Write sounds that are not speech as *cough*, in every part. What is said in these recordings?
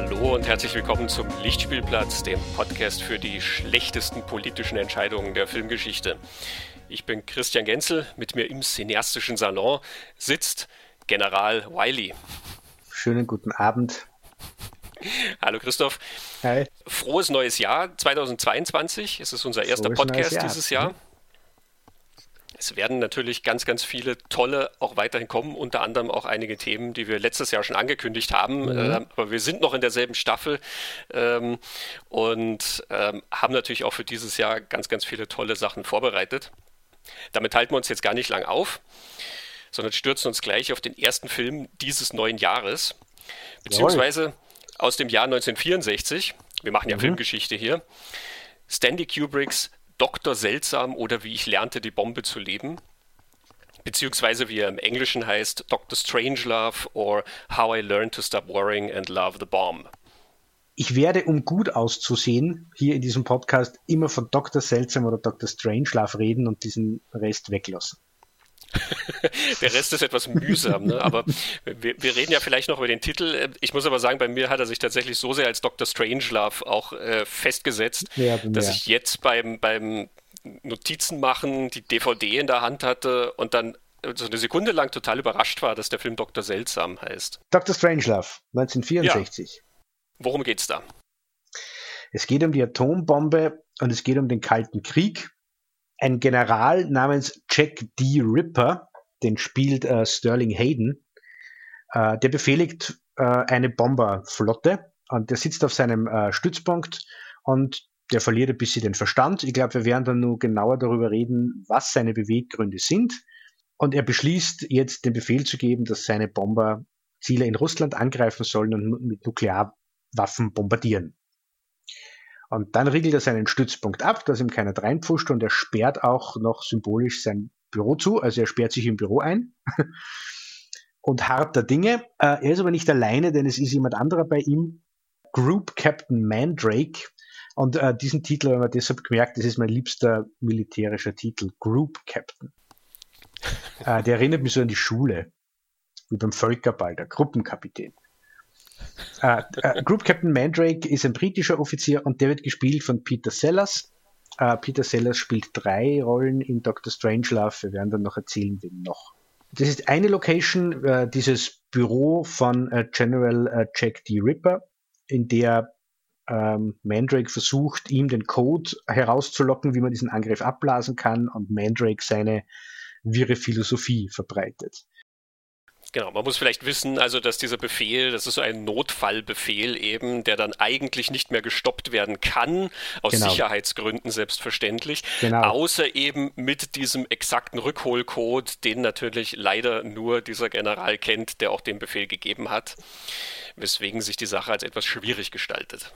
Hallo und herzlich willkommen zum Lichtspielplatz, dem Podcast für die schlechtesten politischen Entscheidungen der Filmgeschichte. Ich bin Christian Genzel, mit mir im cineastischen Salon sitzt General Wiley. Schönen guten Abend. Hallo Christoph. Hi. Frohes neues Jahr 2022. Es ist unser erster Frohes Podcast Jahr. dieses Jahr. Es werden natürlich ganz, ganz viele tolle auch weiterhin kommen, unter anderem auch einige Themen, die wir letztes Jahr schon angekündigt haben. Mhm. Äh, aber wir sind noch in derselben Staffel ähm, und ähm, haben natürlich auch für dieses Jahr ganz, ganz viele tolle Sachen vorbereitet. Damit halten wir uns jetzt gar nicht lang auf, sondern stürzen uns gleich auf den ersten Film dieses neuen Jahres, beziehungsweise aus dem Jahr 1964. Wir machen ja Mhm. Filmgeschichte hier. Stanley Kubricks Dr. Seltsam oder wie ich lernte, die Bombe zu leben. Beziehungsweise wie er im Englischen heißt, Dr. Strangelove or How I Learned to Stop Worrying and Love the Bomb. Ich werde, um gut auszusehen, hier in diesem Podcast immer von Dr. Seltsam oder Dr. Strangelove reden und diesen Rest weglassen. *laughs* Der Rest ist etwas mühsam, ne? aber wir, wir reden ja vielleicht noch über den Titel. Ich muss aber sagen, bei mir hat er sich tatsächlich so sehr als Dr. Strangelove auch äh, festgesetzt, Ja, dass ich jetzt beim, beim Notizen machen die DVD in der Hand hatte und dann so eine Sekunde lang total überrascht war, dass der Film Dr. Seltsam heißt. Dr. Strangelove, 1964. Worum geht's da? Es geht um die Atombombe und es geht um den Kalten Krieg. Ein General namens Jack D. Ripper, den spielt äh, Sterling Hayden, äh, der befehligt äh, eine Bomberflotte und der sitzt auf seinem äh, Stützpunkt und der verliert ein bisschen den Verstand. Ich glaube, wir werden dann nur genauer darüber reden, was seine Beweggründe sind. Und er beschließt jetzt den Befehl zu geben, dass seine Bomber Ziele in Russland angreifen sollen und mit Nuklearwaffen bombardieren. Und dann riegelt er seinen Stützpunkt ab, dass ihm keiner reinpfuscht und er sperrt auch noch symbolisch sein Büro zu, also er sperrt sich im Büro ein *laughs* und harter Dinge. Äh, er ist aber nicht alleine, denn es ist jemand anderer bei ihm, Group Captain Mandrake. Und äh, diesen Titel haben wir deshalb gemerkt, das ist mein liebster militärischer Titel, Group Captain. Äh, der erinnert mich so an die Schule, wie beim Völkerball, der Gruppenkapitän. Äh, äh, Group Captain Mandrake ist ein britischer Offizier und der wird gespielt von Peter Sellers. Äh, Peter Sellers spielt drei Rollen in Dr. Strangelove. Wir werden dann noch erzählen, wen noch. Das ist eine Location, dieses Büro von General Jack D. Ripper, in der ähm, Mandrake versucht, ihm den Code herauszulocken, wie man diesen Angriff abblasen kann und Mandrake seine wirre Philosophie verbreitet. Genau, man muss vielleicht wissen, also dass dieser Befehl, das ist so ein Notfallbefehl eben, der dann eigentlich nicht mehr gestoppt werden kann, aus Genau. Sicherheitsgründen selbstverständlich, Genau. außer eben mit diesem exakten Rückholcode, den natürlich leider nur dieser General kennt, der auch den Befehl gegeben hat, weswegen sich die Sache als etwas schwierig gestaltet.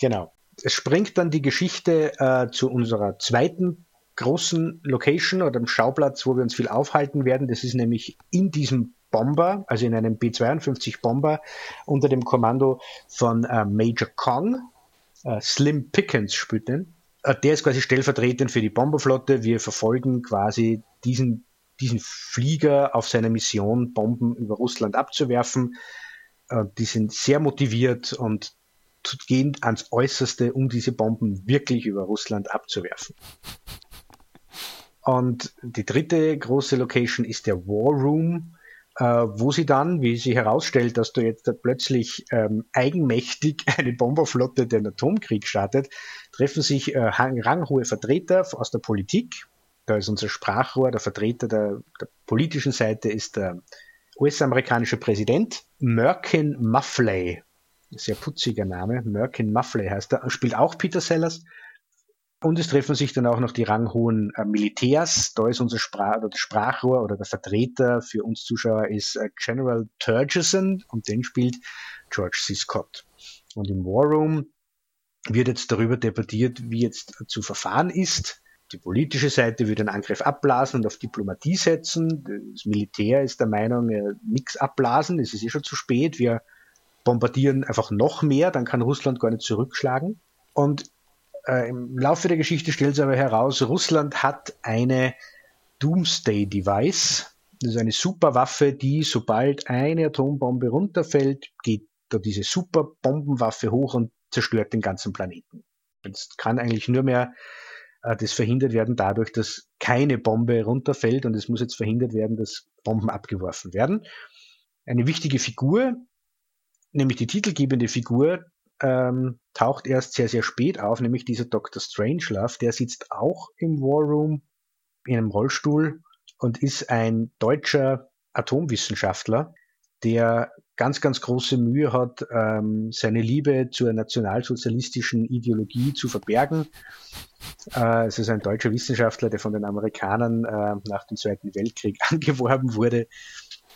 Genau. Es springt dann die Geschichte äh, zu unserer zweiten großen Location oder dem Schauplatz, wo wir uns viel aufhalten werden. Das ist nämlich in diesem Bomber, also in einem B-52 Bomber unter dem Kommando von äh, Major Kong. Äh, Slim Pickens spielt den. Äh, der ist quasi stellvertretend für die Bomberflotte. Wir verfolgen quasi diesen, diesen Flieger auf seiner Mission, Bomben über Russland abzuwerfen. Äh, die sind sehr motiviert und gehen ans Äußerste, um diese Bomben wirklich über Russland abzuwerfen. Und die dritte große Location ist der War Room, wo sie dann, wie sie herausstellt, dass du jetzt plötzlich ähm, eigenmächtig *laughs* eine Bomberflotte den Atomkrieg startet, treffen sich äh, rang- ranghohe Vertreter aus der Politik. Da ist unser Sprachrohr, der Vertreter der, der politischen Seite ist der US-amerikanische Präsident Merkin Muffley. Sehr putziger Name. Merkin Muffley heißt er. Spielt auch Peter Sellers. Und es treffen sich dann auch noch die ranghohen äh, Militärs. Da ist unser Sprach das Sprachrohr oder der Vertreter für uns Zuschauer ist äh, General Turgeson und den spielt George C. Scott. Und im War Room wird jetzt darüber debattiert, wie jetzt zu verfahren ist. Die politische Seite will den Angriff abblasen und auf Diplomatie setzen. Das Militär ist der Meinung, äh, nichts abblasen, es ist eh schon zu spät. Wir bombardieren einfach noch mehr, dann kann Russland gar nicht zurückschlagen. Und äh, im Laufe der Geschichte stellt sich aber heraus, Russland hat eine Doomsday-Device. Das ist eine Superwaffe, die, sobald eine Atombombe runterfällt, geht da diese super Bombenwaffe hoch und zerstört den ganzen Planeten. Jetzt kann eigentlich nur mehr äh, das verhindert werden dadurch, dass keine Bombe runterfällt und es muss jetzt verhindert werden, dass Bomben abgeworfen werden. Eine wichtige Figur, nämlich die titelgebende Figur, ähm, taucht erst sehr, sehr spät auf, nämlich dieser Dr. Strangelove, der sitzt auch im War Room in einem Rollstuhl und ist ein deutscher Atomwissenschaftler, der ganz, ganz große Mühe hat, ähm, seine Liebe zur nationalsozialistischen Ideologie zu verbergen. Äh, es ist ein deutscher Wissenschaftler, der von den Amerikanern äh, nach dem Zweiten Weltkrieg *laughs* angeworben wurde.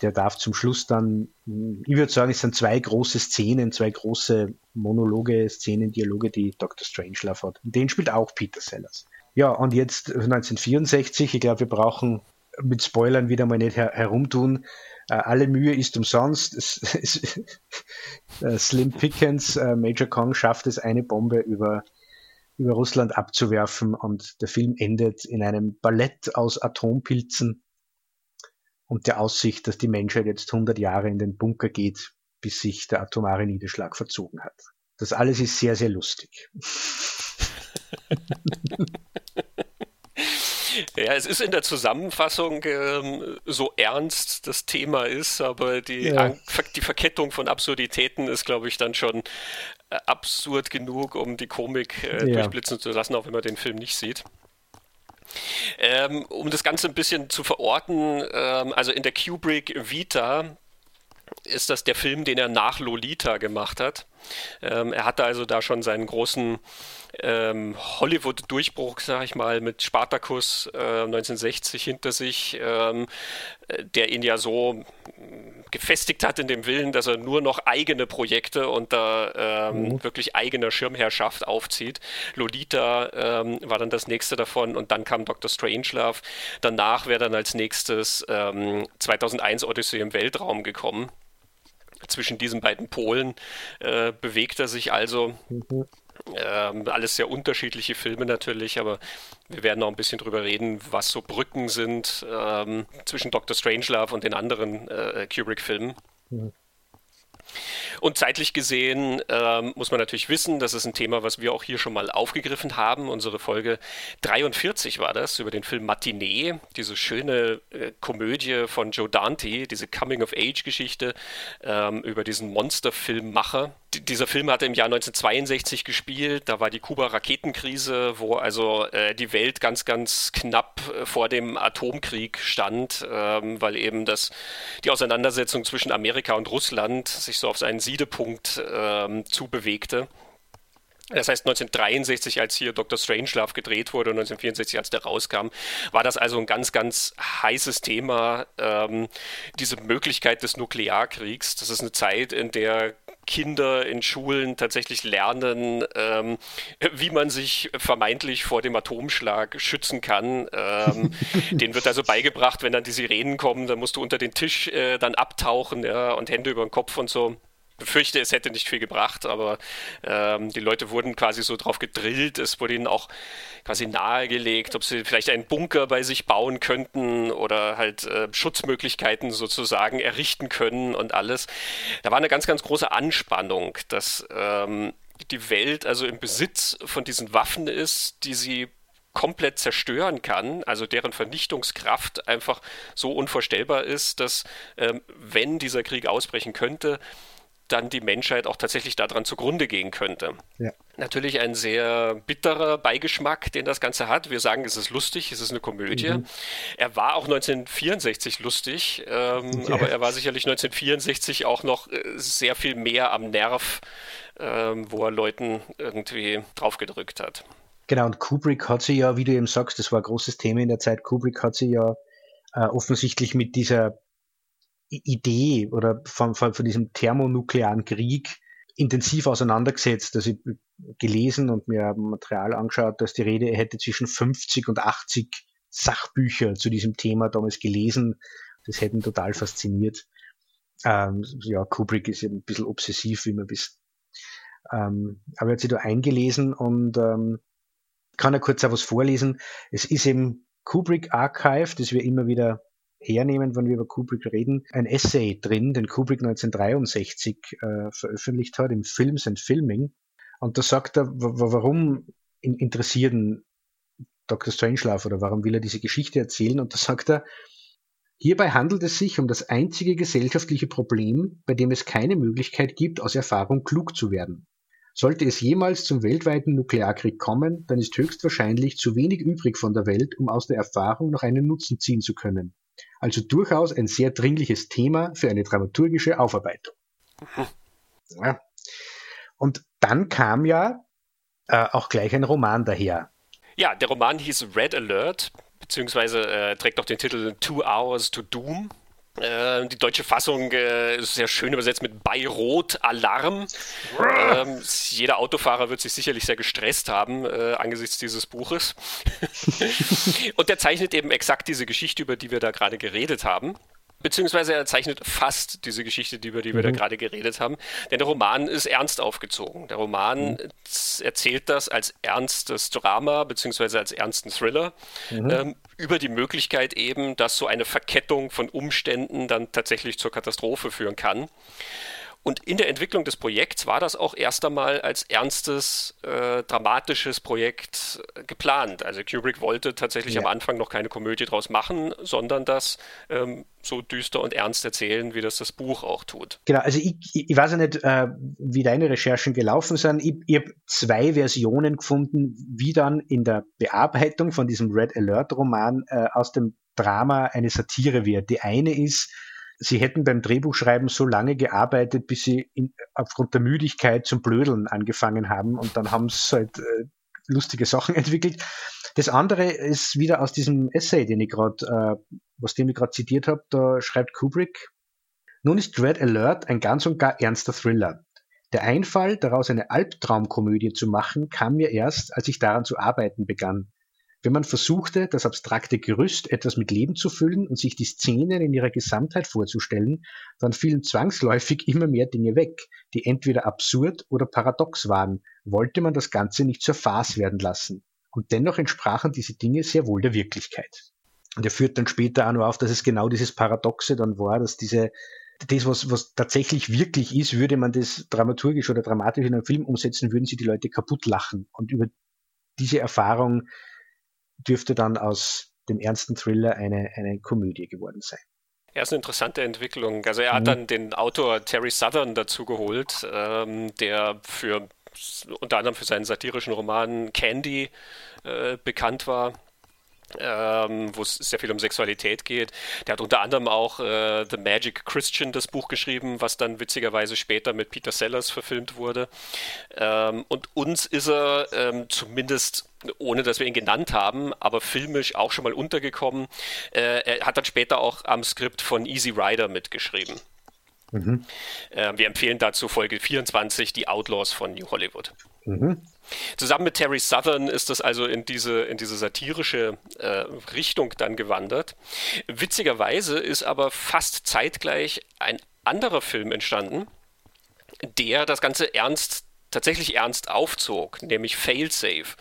Der darf zum Schluss dann, ich würde sagen, es sind zwei große Szenen, zwei große Monologe, Szenen, Dialoge, die Dr. Strangelove hat. Den spielt auch Peter Sellers. Ja, und jetzt 1964, ich glaube, wir brauchen mit Spoilern wieder mal nicht her herumtun. Äh, alle Mühe ist umsonst. *laughs* Äh, Slim Pickens, äh, Major Kong schafft es, eine Bombe über, über Russland abzuwerfen und der Film endet in einem Ballett aus Atompilzen und der Aussicht, dass die Menschheit jetzt 100 Jahre in den Bunker geht, bis sich der atomare Niederschlag verzogen hat. Das alles ist sehr, sehr lustig. *laughs* Ja, es ist in der Zusammenfassung ähm, so ernst das Thema ist, aber die, ja. die Verkettung von Absurditäten ist, glaube ich, dann schon äh, absurd genug, um die Komik äh, ja. durchblitzen zu lassen, auch wenn man den Film nicht sieht. Ähm, um das Ganze ein bisschen zu verorten, ähm, also in der Kubrick Vita ist das der Film, den er nach Lolita gemacht hat. Ähm, er hatte also da schon seinen großen ähm, Hollywood-Durchbruch, sag ich mal, mit Spartacus äh, 1960 hinter sich, ähm, der ihn ja so gefestigt hat in dem Willen, dass er nur noch eigene Projekte unter ähm, mhm. wirklich eigener Schirmherrschaft aufzieht. Lolita ähm, war dann das nächste davon und dann kam Dr. Strangelove. Danach wäre dann als nächstes 2001 ähm, Odyssey im Weltraum gekommen zwischen diesen beiden Polen äh, bewegt er sich also. Mhm. Ähm, alles sehr unterschiedliche Filme natürlich, aber wir werden noch ein bisschen drüber reden, was so Brücken sind ähm, zwischen Dr. Strangelove und den anderen äh, Kubrick-Filmen. Mhm. Und zeitlich gesehen ähm, muss man natürlich wissen, das ist ein Thema, was wir auch hier schon mal aufgegriffen haben. Unsere Folge 43 war das über den Film Matinee, diese schöne äh, Komödie von Joe Dante, diese Coming-of-Age-Geschichte ähm, über diesen Monsterfilmmacher. Dieser Film hatte im Jahr 1962 gespielt. Da war die Kuba-Raketenkrise, wo also äh, die Welt ganz, ganz knapp äh, vor dem Atomkrieg stand, ähm, weil eben das, die Auseinandersetzung zwischen Amerika und Russland sich so auf seinen Siedepunkt ähm, zubewegte. Das heißt, 1963, als hier Dr. Strangelove gedreht wurde und 1964, als der rauskam, war das also ein ganz, ganz heißes Thema, ähm, diese Möglichkeit des Nuklearkriegs. Das ist eine Zeit, in der Kinder in Schulen tatsächlich lernen, ähm, wie man sich vermeintlich vor dem Atomschlag schützen kann. Ähm, *laughs* denen wird also beigebracht, wenn dann die Sirenen kommen, dann musst du unter den Tisch äh, dann abtauchen ja, und Hände über den Kopf und so befürchte, es hätte nicht viel gebracht, aber ähm, die Leute wurden quasi so drauf gedrillt. Es wurde ihnen auch quasi nahegelegt, ob sie vielleicht einen Bunker bei sich bauen könnten oder halt äh, Schutzmöglichkeiten sozusagen errichten können und alles. Da war eine ganz, ganz große Anspannung, dass ähm, die Welt also im Besitz von diesen Waffen ist, die sie komplett zerstören kann, also deren Vernichtungskraft einfach so unvorstellbar ist, dass ähm, wenn dieser Krieg ausbrechen könnte, dann die Menschheit auch tatsächlich daran zugrunde gehen könnte. Ja. Natürlich ein sehr bitterer Beigeschmack, den das Ganze hat. Wir sagen, es ist lustig, es ist eine Komödie. Mhm. Er war auch 1964 lustig, ähm, ja. aber er war sicherlich 1964 auch noch äh, sehr viel mehr am Nerv, ähm, wo er Leuten irgendwie draufgedrückt hat. Genau, und Kubrick hat sie ja, wie du eben sagst, das war ein großes Thema in der Zeit, Kubrick hat sie ja äh, offensichtlich mit dieser Idee oder von, von, von diesem thermonuklearen Krieg intensiv auseinandergesetzt. Also ich gelesen und mir Material angeschaut, dass die Rede hätte zwischen 50 und 80 Sachbücher zu diesem Thema damals gelesen. Das hätte ihn total fasziniert. Ähm, ja, Kubrick ist ja ein bisschen obsessiv, wie man wisst. Ähm, aber er hat sich da eingelesen und ähm, kann er kurz auch was vorlesen. Es ist eben Kubrick Archive, das wir immer wieder hernehmen, wenn wir über Kubrick reden, ein Essay drin, den Kubrick 1963 äh, veröffentlicht hat im Films and Filming. Und da sagt er, warum interessieren Dr. Strangelove oder warum will er diese Geschichte erzählen? Und da sagt er, hierbei handelt es sich um das einzige gesellschaftliche Problem, bei dem es keine Möglichkeit gibt, aus Erfahrung klug zu werden. Sollte es jemals zum weltweiten Nuklearkrieg kommen, dann ist höchstwahrscheinlich zu wenig übrig von der Welt, um aus der Erfahrung noch einen Nutzen ziehen zu können. Also durchaus ein sehr dringliches Thema für eine dramaturgische Aufarbeitung. Ja. Und dann kam ja äh, auch gleich ein Roman daher. Ja, der Roman hieß Red Alert, beziehungsweise äh, trägt auch den Titel Two Hours to Doom. Äh, die deutsche Fassung äh, ist sehr schön übersetzt mit bei Rot Alarm. Ähm, jeder Autofahrer wird sich sicherlich sehr gestresst haben äh, angesichts dieses Buches. *laughs* Und der zeichnet eben exakt diese Geschichte, über die wir da gerade geredet haben beziehungsweise er zeichnet fast diese Geschichte, über die wir mhm. da gerade geredet haben. Denn der Roman ist ernst aufgezogen. Der Roman mhm. erzählt das als ernstes Drama, beziehungsweise als ernsten Thriller, mhm. ähm, über die Möglichkeit eben, dass so eine Verkettung von Umständen dann tatsächlich zur Katastrophe führen kann. Und in der Entwicklung des Projekts war das auch erst einmal als ernstes, äh, dramatisches Projekt äh, geplant. Also Kubrick wollte tatsächlich ja. am Anfang noch keine Komödie draus machen, sondern das ähm, so düster und ernst erzählen, wie das das Buch auch tut. Genau, also ich, ich weiß ja nicht, äh, wie deine Recherchen gelaufen sind. Ich, ich habe zwei Versionen gefunden, wie dann in der Bearbeitung von diesem Red Alert Roman äh, aus dem Drama eine Satire wird. Die eine ist, sie hätten beim Drehbuchschreiben so lange gearbeitet, bis sie in, aufgrund der Müdigkeit zum Blödeln angefangen haben und dann haben sie halt äh, lustige Sachen *laughs* entwickelt. Das andere ist wieder aus diesem Essay, den ich gerade, äh, was den ich gerade zitiert habe, da schreibt Kubrick, nun ist Dread Alert ein ganz und gar ernster Thriller. Der Einfall, daraus eine Albtraumkomödie zu machen, kam mir erst, als ich daran zu arbeiten begann. Wenn man versuchte, das abstrakte Gerüst etwas mit Leben zu füllen und sich die Szenen in ihrer Gesamtheit vorzustellen, dann fielen zwangsläufig immer mehr Dinge weg, die entweder absurd oder paradox waren, wollte man das Ganze nicht zur Farce werden lassen. Und dennoch entsprachen diese Dinge sehr wohl der Wirklichkeit. Und er führt dann später auch noch auf, dass es genau dieses Paradoxe dann war, dass diese, das, was, was tatsächlich wirklich ist, würde man das dramaturgisch oder dramatisch in einem Film umsetzen, würden sie die Leute kaputt lachen. Und über diese Erfahrung dürfte dann aus dem ernsten Thriller eine, eine Komödie geworden sein. Ja, ist eine interessante Entwicklung. Also er mhm. hat dann den Autor Terry Southern dazu geholt, ähm, der für unter anderem für seinen satirischen Roman Candy äh, bekannt war ähm, wo es sehr viel um Sexualität geht. Der hat unter anderem auch äh, The Magic Christian, das Buch geschrieben, was dann witzigerweise später mit Peter Sellers verfilmt wurde. Ähm, und uns ist er ähm, zumindest ohne dass wir ihn genannt haben, aber filmisch auch schon mal untergekommen. Äh, er hat dann später auch am Skript von Easy Rider mitgeschrieben. Mhm. Äh, wir empfehlen dazu Folge 24, die Outlaws von New Hollywood. Mhm. Zusammen mit Terry Southern ist das also in diese, in diese satirische äh, Richtung dann gewandert. Witzigerweise ist aber fast zeitgleich ein anderer Film entstanden, der das Ganze ernst tatsächlich ernst aufzog, nämlich Failsafe.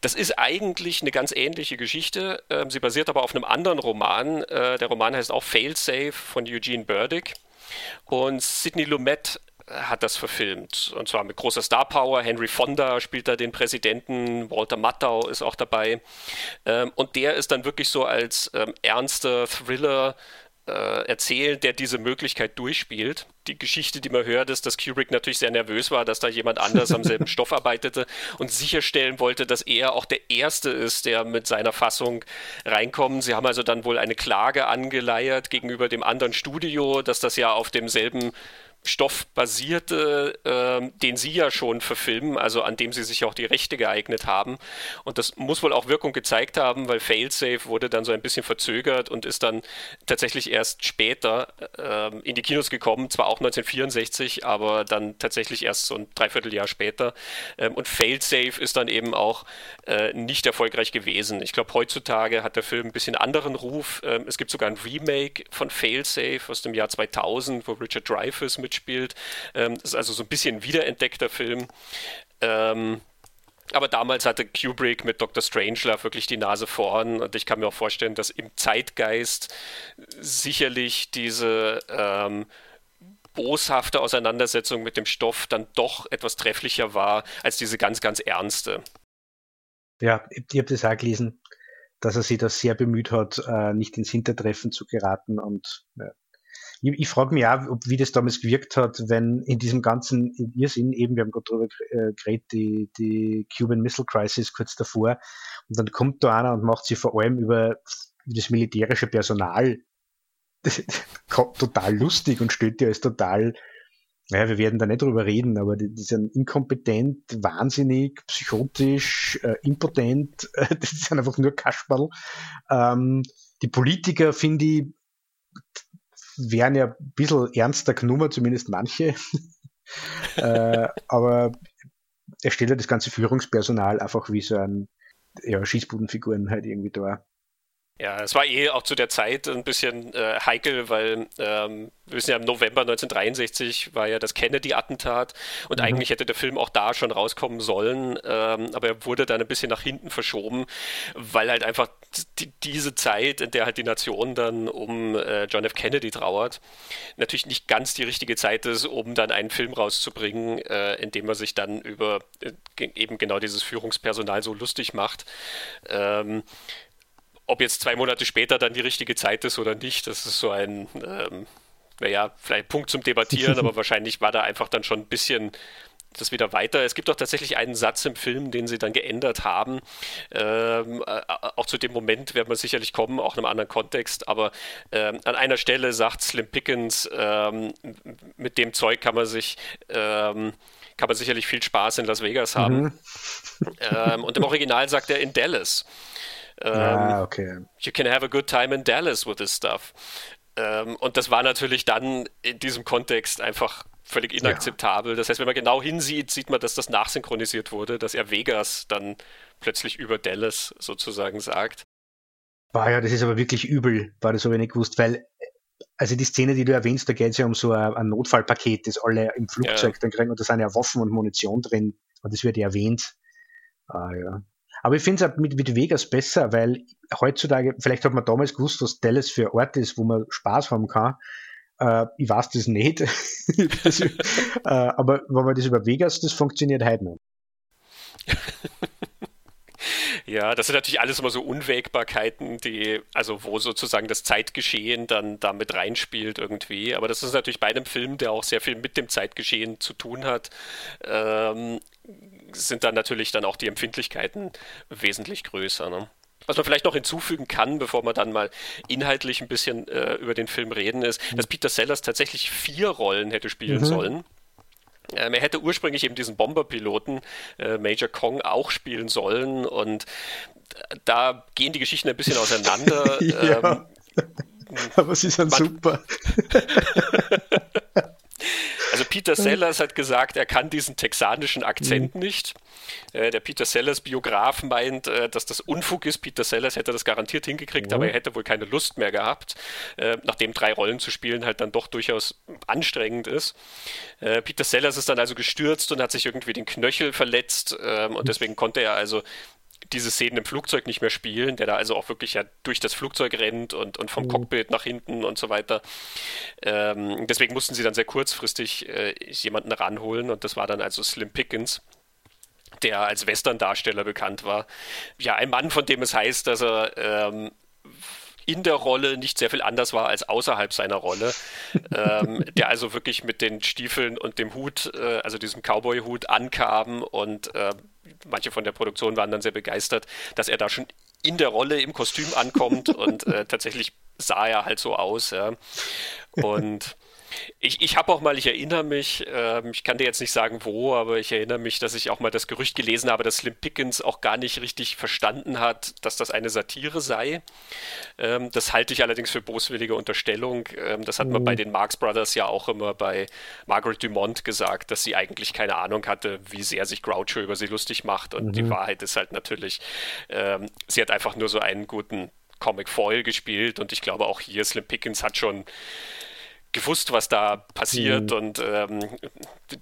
Das ist eigentlich eine ganz ähnliche Geschichte. Ähm, sie basiert aber auf einem anderen Roman. Äh, der Roman heißt auch Failsafe von Eugene Burdick. Und Sidney Lumet hat das verfilmt. Und zwar mit großer Star Power. Henry Fonda spielt da den Präsidenten, Walter Matthau ist auch dabei. Ähm, und der ist dann wirklich so als ähm, ernster Thriller äh, erzählen, der diese Möglichkeit durchspielt. Die Geschichte, die man hört, ist, dass Kubrick natürlich sehr nervös war, dass da jemand anders am selben *laughs* Stoff arbeitete und sicherstellen wollte, dass er auch der Erste ist, der mit seiner Fassung reinkommt. Sie haben also dann wohl eine Klage angeleiert gegenüber dem anderen Studio, dass das ja auf demselben Stoff basierte, äh, den sie ja schon verfilmen, also an dem sie sich auch die Rechte geeignet haben. Und das muss wohl auch Wirkung gezeigt haben, weil Failsafe wurde dann so ein bisschen verzögert und ist dann tatsächlich erst später äh, in die Kinos gekommen, zwar auch 1964, aber dann tatsächlich erst so ein Dreivierteljahr später. Ähm, und Failsafe ist dann eben auch äh, nicht erfolgreich gewesen. Ich glaube, heutzutage hat der Film ein bisschen anderen Ruf. Ähm, es gibt sogar ein Remake von Failsafe aus dem Jahr 2000, wo Richard Dreyfuss mit mitspielt. Ähm, das ist also so ein bisschen wiederentdeckter Film. Ähm, Aber damals hatte Kubrick mit Dr. Strangelove wirklich die Nase vorn und ich kann mir auch vorstellen, dass im Zeitgeist sicherlich diese ähm, boshafte Auseinandersetzung mit dem Stoff dann doch etwas trefflicher war als diese ganz, ganz ernste. Ja, ich habe das auch gelesen, dass er sich da sehr bemüht hat, äh, nicht ins Hintertreffen zu geraten und ja, ich, ich frage mich auch, ob, wie das damals gewirkt hat, wenn in diesem ganzen Irrsinn, eben, wir haben gerade drüber äh, geredet, die, die Cuban Missile Crisis kurz davor, und dann kommt da einer und macht sich vor allem über das militärische Personal *laughs* total lustig und stellt dir als total, naja, wir werden da nicht drüber reden, aber die, die sind inkompetent, wahnsinnig, psychotisch, äh, impotent, *laughs* das sind einfach nur Kasperl. Ähm, die Politiker, finde ich, wären ja ein bisschen ernster genommen, zumindest manche. *laughs* äh, aber er stellt ja das ganze Führungspersonal einfach wie so ein ja, Schießbudenfiguren halt irgendwie da. Ja, es war eh auch zu der Zeit ein bisschen äh, heikel, weil ähm, wir wissen ja, im November 1963 war ja das Kennedy-Attentat und mhm. eigentlich hätte der Film auch da schon rauskommen sollen, ähm, aber er wurde dann ein bisschen nach hinten verschoben, weil halt einfach die, diese Zeit, in der halt die Nation dann um äh, John F. Kennedy trauert, natürlich nicht ganz die richtige Zeit ist, um dann einen Film rauszubringen, äh, in dem er sich dann über äh, eben genau dieses Führungspersonal so lustig macht. Ähm, ob jetzt zwei Monate später dann die richtige Zeit ist oder nicht, das ist so ein, ähm, naja, vielleicht Punkt zum Debattieren, *laughs* aber wahrscheinlich war da einfach dann schon ein bisschen das wieder weiter. Es gibt auch tatsächlich einen Satz im Film, den sie dann geändert haben. Ähm, äh, auch zu dem Moment werden wir sicherlich kommen, auch in einem anderen Kontext. Aber ähm, an einer Stelle sagt Slim Pickens, ähm, mit dem Zeug kann man sich ähm, kann man sicherlich viel Spaß in Las Vegas haben. Mhm. Ähm, und im Original sagt er in Dallas. Ähm, ah, okay. You can have a good time in Dallas with this stuff. Ähm, und das war natürlich dann in diesem Kontext einfach völlig inakzeptabel. Ja. Das heißt, wenn man genau hinsieht, sieht man, dass das nachsynchronisiert wurde, dass er Vegas dann plötzlich über Dallas sozusagen sagt. Boah, ja, das ist aber wirklich übel, war das so wenig gewusst, weil also die Szene, die du erwähnst, da geht es ja um so ein, ein, Notfallpaket, das alle im Flugzeug ja. dann kriegen und da sind ja Waffen und Munition drin und das wird ja erwähnt. Ah, ja. Aber ich finde es mit, mit Vegas besser, weil heutzutage, vielleicht hat man damals gewusst, was Dallas für ein Ort ist, wo man Spaß haben kann. Äh, ich weiß das nicht. *laughs* das, äh, aber wenn man das über Vegas, das funktioniert heute noch. Ja, das sind natürlich alles immer so Unwägbarkeiten, die, also wo sozusagen das Zeitgeschehen dann damit reinspielt irgendwie. Aber das ist natürlich bei einem Film, der auch sehr viel mit dem Zeitgeschehen zu tun hat, ähm, sind dann natürlich dann auch die Empfindlichkeiten wesentlich größer. Ne? Was man vielleicht noch hinzufügen kann, bevor wir dann mal inhaltlich ein bisschen äh, über den Film reden, ist, mhm. dass Peter Sellers tatsächlich vier Rollen hätte spielen mhm. sollen. Ähm, er hätte ursprünglich eben diesen Bomberpiloten äh, Major Kong auch spielen sollen und da gehen die Geschichten ein bisschen auseinander. *laughs* ja. ähm, *laughs* Aber sie sind super. *laughs* Also Peter Sellers hat gesagt, er kann diesen texanischen Akzent mhm. nicht. Äh, der Peter Sellers Biograf meint, äh, dass das Unfug ist. Peter Sellers hätte das garantiert hingekriegt, mhm. aber er hätte wohl keine Lust mehr gehabt, äh, nachdem drei Rollen zu spielen halt dann doch durchaus anstrengend ist. Äh, Peter Sellers ist dann also gestürzt und hat sich irgendwie den Knöchel verletzt ähm, und deswegen konnte er also diese Szenen im Flugzeug nicht mehr spielen, der da also auch wirklich ja durch das Flugzeug rennt und, und vom mhm. Cockpit nach hinten und so weiter. Ähm, deswegen mussten sie dann sehr kurzfristig äh, jemanden ranholen und das war dann also Slim Pickens der als Western-Darsteller bekannt war. Ja, ein Mann, von dem es heißt, dass er ähm, in der Rolle nicht sehr viel anders war als außerhalb seiner Rolle. ähm, der also wirklich mit den Stiefeln und dem Hut, äh, also diesem Cowboy-Hut, ankam und äh, manche von der Produktion waren dann sehr begeistert, dass er da schon in der Rolle im Kostüm ankommt und äh, tatsächlich sah er halt so aus. Ja. Und ich, ich habe auch mal, ich erinnere mich, ähm, ich kann dir jetzt nicht sagen wo, aber ich erinnere mich, dass ich auch mal das Gerücht gelesen habe, dass Slim Pickens auch gar nicht richtig verstanden hat, dass das eine Satire sei. Ähm, das halte ich allerdings für boswillige Unterstellung. Ähm, das hat man bei mhm. den Marx Brothers ja auch immer bei Margaret Dumont gesagt, dass sie eigentlich keine Ahnung hatte, wie sehr sich Groucho über sie lustig macht. Und mhm. die Wahrheit ist halt natürlich, ähm, sie hat einfach nur so einen guten Comic Foil gespielt und ich glaube auch hier Slim Pickens hat schon gewusst, was da passiert mhm. und ähm,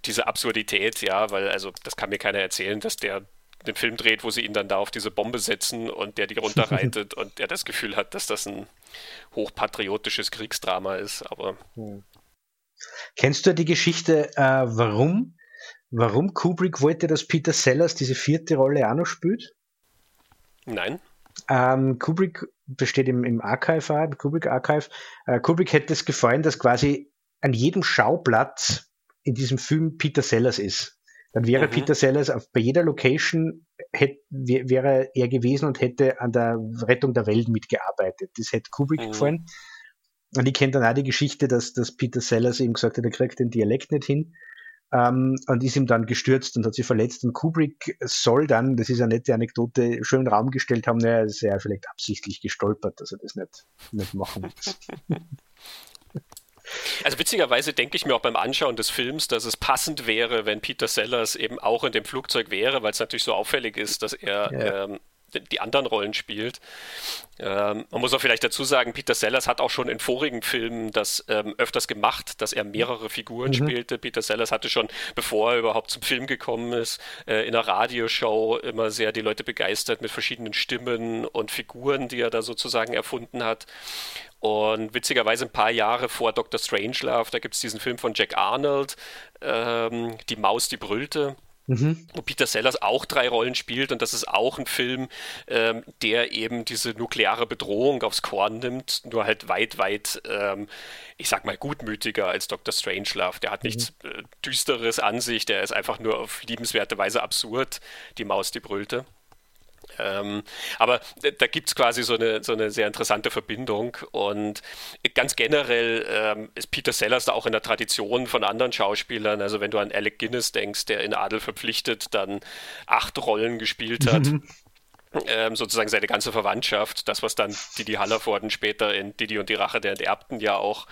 diese Absurdität, ja, weil also das kann mir keiner erzählen, dass der den Film dreht, wo sie ihn dann da auf diese Bombe setzen und der die runterreitet *laughs* und der das Gefühl hat, dass das ein hochpatriotisches Kriegsdrama ist. Aber hm. kennst du die Geschichte, äh, warum, warum Kubrick wollte, dass Peter Sellers diese vierte Rolle auch noch spielt? Nein. Ähm, Kubrick besteht im, im Archive, im Kubrick Archive. Äh, Kubrick hätte es gefallen, dass quasi an jedem Schauplatz in diesem Film Peter Sellers ist. Dann wäre mhm. Peter Sellers auf, bei jeder Location hätte, wäre er gewesen und hätte an der Rettung der Welt mitgearbeitet. Das hätte Kubrick mhm. gefallen. Und ich kenne dann auch die Geschichte, dass, dass Peter Sellers ihm gesagt hat, er kriegt den Dialekt nicht hin. Ähm, und ist ihm dann gestürzt und hat sich verletzt. Und Kubrick soll dann, das ist eine nette Anekdote, schön Raum gestellt haben, naja, ist ja vielleicht absichtlich gestolpert, dass er das nicht, nicht machen muss. *laughs* Also witzigerweise denke ich mir auch beim Anschauen des Films, dass es passend wäre, wenn Peter Sellers eben auch in dem Flugzeug wäre, weil es natürlich so auffällig ist, dass er ja. ähm, die anderen Rollen spielt. Ähm, man muss auch vielleicht dazu sagen, Peter Sellers hat auch schon in vorigen Filmen das ähm, öfters gemacht, dass er mehrere Figuren mhm. spielte. Peter Sellers hatte schon, bevor er überhaupt zum Film gekommen ist, äh, in einer Radioshow immer sehr die Leute begeistert mit verschiedenen Stimmen und Figuren, die er da sozusagen erfunden hat. Und witzigerweise ein paar Jahre vor Dr. Strangelove, da gibt es diesen Film von Jack Arnold, ähm, Die Maus, die brüllte. Mhm. Wo Peter Sellers auch drei Rollen spielt und das ist auch ein Film, ähm, der eben diese nukleare Bedrohung aufs Korn nimmt, nur halt weit, weit, ähm, ich sag mal, gutmütiger als Dr. Strangelove. Der hat mhm. nichts äh, Düsteres an sich, der ist einfach nur auf liebenswerte Weise absurd, die Maus, die brüllte. Ähm, aber da gibt es quasi so eine, so eine sehr interessante Verbindung und ganz generell ähm, ist Peter Sellers da auch in der Tradition von anderen Schauspielern. Also wenn du an Alec Guinness denkst, der in Adel verpflichtet dann acht Rollen gespielt hat. Mhm. Ähm, sozusagen seine ganze Verwandtschaft, das, was dann Didi Hallervorden später in Didi und die Rache der Enterbten ja auch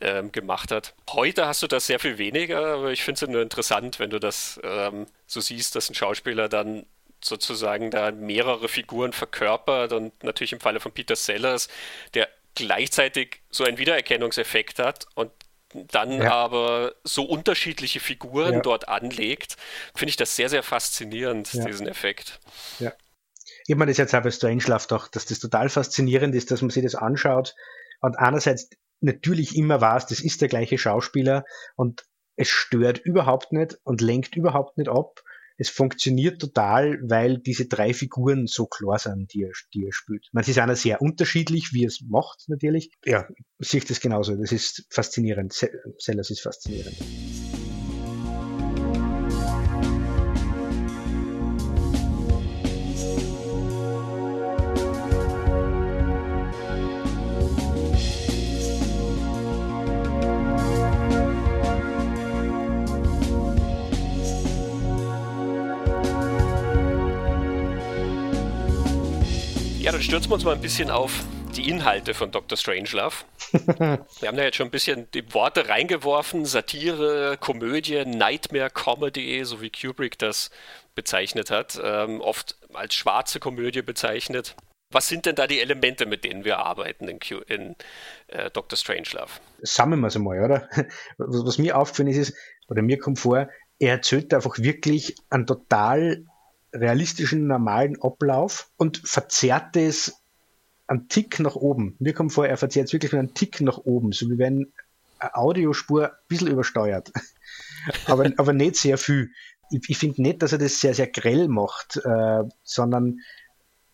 ähm, gemacht hat. Heute hast du das sehr viel weniger, aber ich finde es nur interessant, wenn du das ähm, so siehst, dass ein Schauspieler dann sozusagen da mehrere Figuren verkörpert und natürlich im Falle von Peter Sellers, der gleichzeitig so einen Wiedererkennungseffekt hat und dann ja. aber so unterschiedliche Figuren ja. dort anlegt, finde ich das sehr, sehr faszinierend, ja. diesen Effekt. Ja. Ich meine, das jetzt auch bei Strangelove doch, dass das total faszinierend ist, dass man sich das anschaut und einerseits natürlich immer weiß, das ist der gleiche Schauspieler und es stört überhaupt nicht und lenkt überhaupt nicht ab es funktioniert total, weil diese drei Figuren so klar sind, die er, die er spielt. Man ist einer sehr unterschiedlich, wie er es macht, natürlich. Ja, sehe ich das genauso. Das ist faszinierend. Sellers ist faszinierend. Stürzen wir uns mal ein bisschen auf die Inhalte von Dr. Strangelove. *laughs* wir haben da jetzt schon ein bisschen die Worte reingeworfen: Satire, Komödie, Nightmare Comedy, so wie Kubrick das bezeichnet hat, ähm, oft als schwarze Komödie bezeichnet. Was sind denn da die Elemente, mit denen wir arbeiten in, Q in äh, Dr. Strangelove? Sammeln wir es einmal, oder? Was, *laughs* was mir aufgefallen ist, ist, oder mir kommt vor, er erzählt einfach wirklich einen total realistischen, normalen Ablauf und verzerrt es einen Tick nach oben. Mir kommt vor, er verzerrt es wirklich einen Tick nach oben, so wie wenn eine Audiospur ein bisschen übersteuert. *laughs* aber, aber nicht sehr viel. Ich, ich finde nicht, dass er das sehr, sehr grell macht, äh, sondern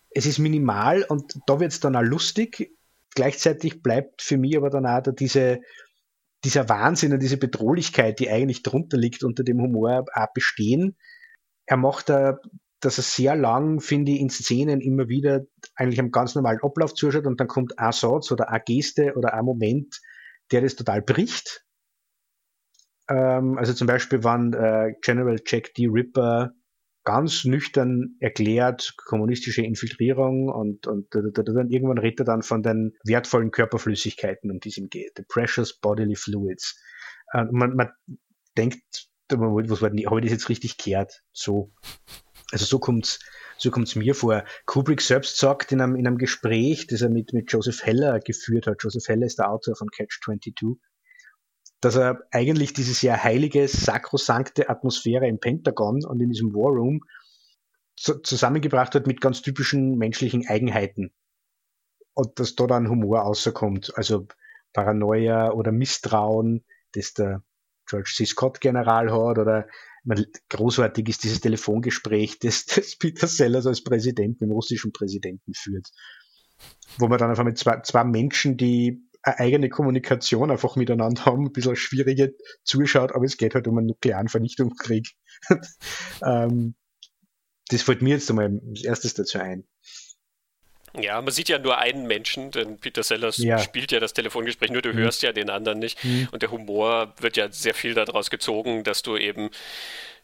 es ist minimal und da wird es dann auch lustig. Gleichzeitig bleibt für mich aber dann auch da diese, dieser Wahnsinn und diese Bedrohlichkeit, die eigentlich drunter liegt, unter dem Humor auch bestehen. Er macht da dass er sehr lang, finde ich, in Szenen immer wieder eigentlich am ganz normalen Ablauf zuschaut und dann kommt ein Satz oder eine Geste oder ein Moment, der das total bricht. Ähm, also zum Beispiel, wann äh, General Jack D. Ripper ganz nüchtern erklärt, kommunistische Infiltrierung und, und dann irgendwann redet er dann von den wertvollen Körperflüssigkeiten, um die es ihm geht, the precious bodily fluids. Äh, man, man denkt, was war denn, habe ich das jetzt richtig gehört? So. Also so kommt's, so kommt's mir vor. Kubrick selbst sagt in einem, in einem Gespräch, das er mit, mit Joseph Heller geführt hat, Joseph Heller ist der Autor von Catch 22, dass er eigentlich diese sehr heilige, sakrosankte Atmosphäre im Pentagon und in diesem War Room zusammengebracht hat mit ganz typischen menschlichen Eigenheiten. Und dass da dann Humor rauskommt. Also Paranoia oder Misstrauen, das der George C. Scott General hat oder man, großartig ist dieses Telefongespräch, *laughs* das, das Peter Sellers als Präsident, den russischen Präsidenten führt. Wo man dann einfach mit zwei, zwei Menschen, die eine eigene Kommunikation einfach miteinander haben, ein bisschen schwierige zuschaut, aber es geht halt um einen nuklearen Vernichtungskrieg. *laughs* ähm, das fällt mir jetzt einmal als erstes dazu ein. Ja, man sieht ja nur einen Menschen, denn Peter Sellers ja. spielt ja das Telefongespräch, nur du mhm. hörst ja den anderen nicht. Mhm. Und der Humor wird ja sehr viel daraus gezogen, dass du eben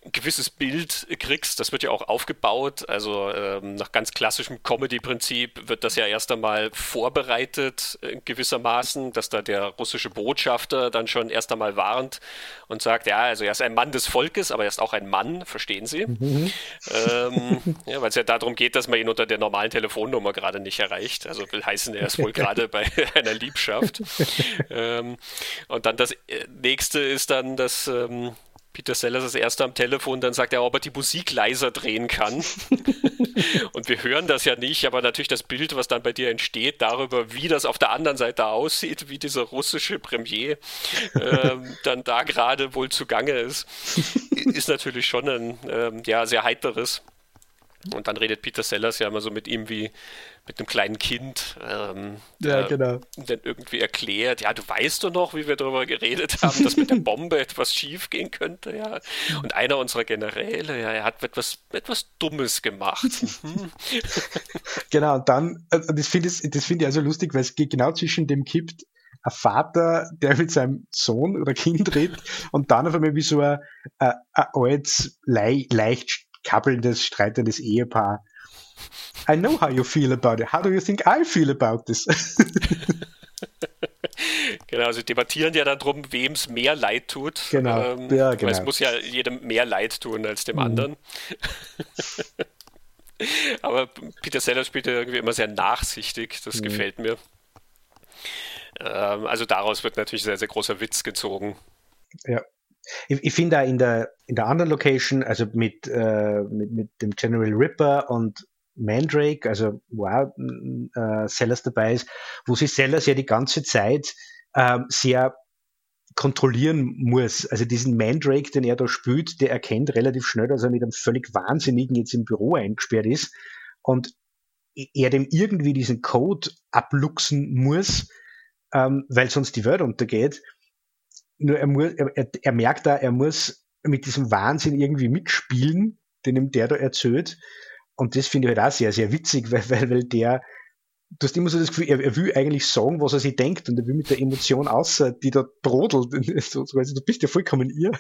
ein gewisses Bild kriegst. Das wird ja auch aufgebaut. Also ähm, nach ganz klassischem Comedy-Prinzip wird das ja erst einmal vorbereitet, äh, gewissermaßen, dass da der russische Botschafter dann schon erst einmal warnt und sagt, ja, also er ist ein Mann des Volkes, aber er ist auch ein Mann, verstehen Sie? Mhm. Ähm, ja, Weil es ja darum geht, dass man ihn unter der normalen Telefonnummer gerade nicht erreicht. Also will heißen, er ist wohl *laughs* gerade bei *laughs* einer Liebschaft. ähm, und dann das äh, nächste ist dann, dass ähm, Peter Sellers das erste am Telefon, dann sagt er, ob er die Musik leiser drehen kann. *laughs* und wir hören das ja nicht, aber natürlich das Bild, was dann bei dir entsteht, darüber, wie das auf der anderen Seite aussieht, wie dieser russische Premier ähm, *laughs* dann da gerade wohl zugange ist, ist natürlich schon ein ähm, ja, sehr heiteres. Und dann redet Peter Sellers ja immer so mit ihm wie mit einem kleinen Kind, ähm, ja, genau. dann irgendwie erklärt, ja, du weißt doch noch, wie wir darüber geredet *laughs* haben, dass mit der Bombe etwas schief gehen könnte, ja. Und einer unserer Generäle, ja, er hat etwas, etwas Dummes gemacht. *laughs* Mhm. genau, und dann, äh, das finde ich, das find ich also lustig, weil es geht genau zwischen dem kippt, ein Vater, der mit seinem Sohn oder Kind redet und dann auf einmal wie so ein, ein, ein altes, leicht kabbelndes, streitendes Ehepaar I know how you feel about it. How do you think I feel about this? *laughs* genau, sie debattieren ja dann drum, wem es mehr Leid tut. Genau. Ähm, ja, genau. es muss ja jedem mehr Leid tun als dem mhm. anderen. *laughs* Aber Peter Sellers spielt ja irgendwie immer sehr nachsichtig. Das mhm. gefällt mir. Ähm, also daraus wird natürlich sehr, sehr großer Witz gezogen. Ja. Ich, ich finde da in der, in der anderen Location, also mit, äh, mit, mit dem General Ripper und Mandrake, also wo auch äh, Sellers dabei ist, wo sich Sellers ja die ganze Zeit äh, sehr kontrollieren muss. Also diesen Mandrake, den er da spielt, der erkennt relativ schnell, dass er mit einem völlig Wahnsinnigen jetzt im Büro eingesperrt ist und er dem irgendwie diesen Code abluchsen muss, ähm, weil sonst die Welt untergeht. Nur er, muss, er, er merkt da, er muss mit diesem Wahnsinn irgendwie mitspielen, den ihm der da erzählt. Und das finde ich halt auch sehr, sehr witzig, *laughs* weil, weil, weil der, du hast immer so das Gefühl, er, er, will eigentlich sagen, was er sich denkt und er will mit der Emotion außer, die da brodelt. *laughs* So, also, du bist ja vollkommen ihr.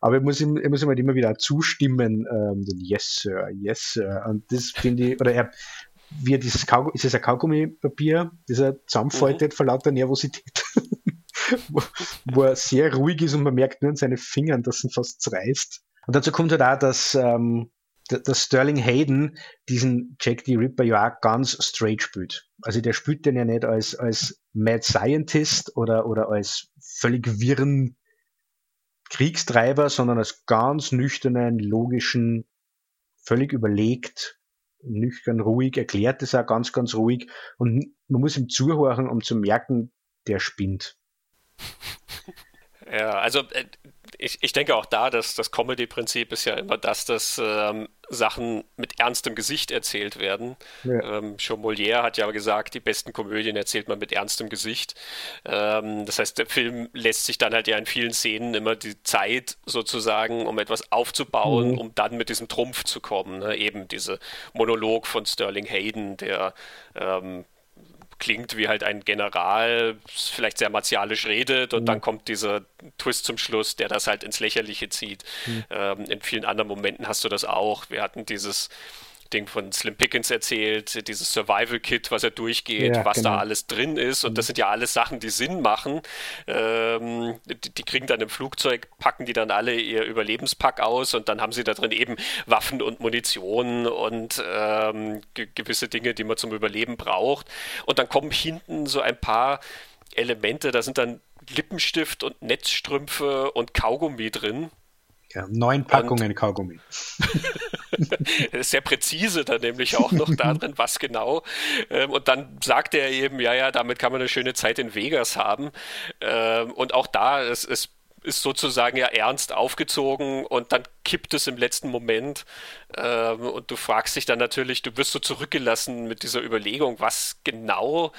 Aber er muss ihm, er muss ihm halt immer wieder zustimmen, ähm, yes, Sir, yes, Sir. Und das finde ich, oder er, wie er dieses Kaugummi, ist es ein Kaugummipapier, das er zusammenfaltet mhm. vor lauter Nervosität. *laughs* wo, wo, er sehr ruhig ist und man merkt nur an seinen Fingern, dass er fast zerreißt. Und dazu kommt halt auch, dass, ähm, dass Sterling Hayden diesen Jack the Ripper ja auch ganz straight spielt. Also der spielt den ja nicht als, als Mad Scientist oder, oder als völlig wirren Kriegstreiber, sondern als ganz nüchternen, logischen, völlig überlegt, nüchtern, ruhig, erklärt es auch ganz, ganz ruhig. Und man muss ihm zuhören, um zu merken, der spinnt. *laughs* Ja, also äh, ich, ich denke auch da, dass das Comedy-Prinzip ist ja immer das, dass ähm, Sachen mit ernstem Gesicht erzählt werden. Ja. Ähm, schon Molière hat ja gesagt, die besten Komödien erzählt man mit ernstem Gesicht. Ähm, das heißt, der Film lässt sich dann halt ja in vielen Szenen immer die Zeit sozusagen, um etwas aufzubauen, mhm. um dann mit diesem Trumpf zu kommen. Ne? Eben diese Monolog von Sterling Hayden, der ähm, klingt wie halt ein General, vielleicht sehr martialisch redet und mhm. dann kommt dieser Twist zum Schluss, der das halt ins Lächerliche zieht. Mhm. Ähm, in vielen anderen Momenten hast du das auch. Wir hatten dieses Ding von Slim Pickens erzählt, dieses Survival-Kit, was er durchgeht, ja, was genau. da alles drin ist. Und das mhm. sind ja alles Sachen, die Sinn machen. Ähm, die, die, kriegen dann im Flugzeug, packen die dann alle ihr Überlebenspack aus und dann haben sie da drin eben Waffen und Munition und ähm, ge gewisse Dinge, die man zum Überleben braucht. Und dann kommen hinten so ein paar Elemente, da sind dann Lippenstift und Netzstrümpfe und Kaugummi drin. Ja, neun Packungen und, Kaugummi. *laughs* *laughs* Sehr präzise dann nämlich auch noch darin, was genau. Ähm, und dann sagt er eben, ja, ja, damit kann man eine schöne Zeit in Vegas haben. Ähm, und auch da, es, es ist sozusagen ja ernst aufgezogen und dann kippt es im letzten Moment ähm, und du fragst dich dann natürlich, du wirst so zurückgelassen mit dieser Überlegung, was genau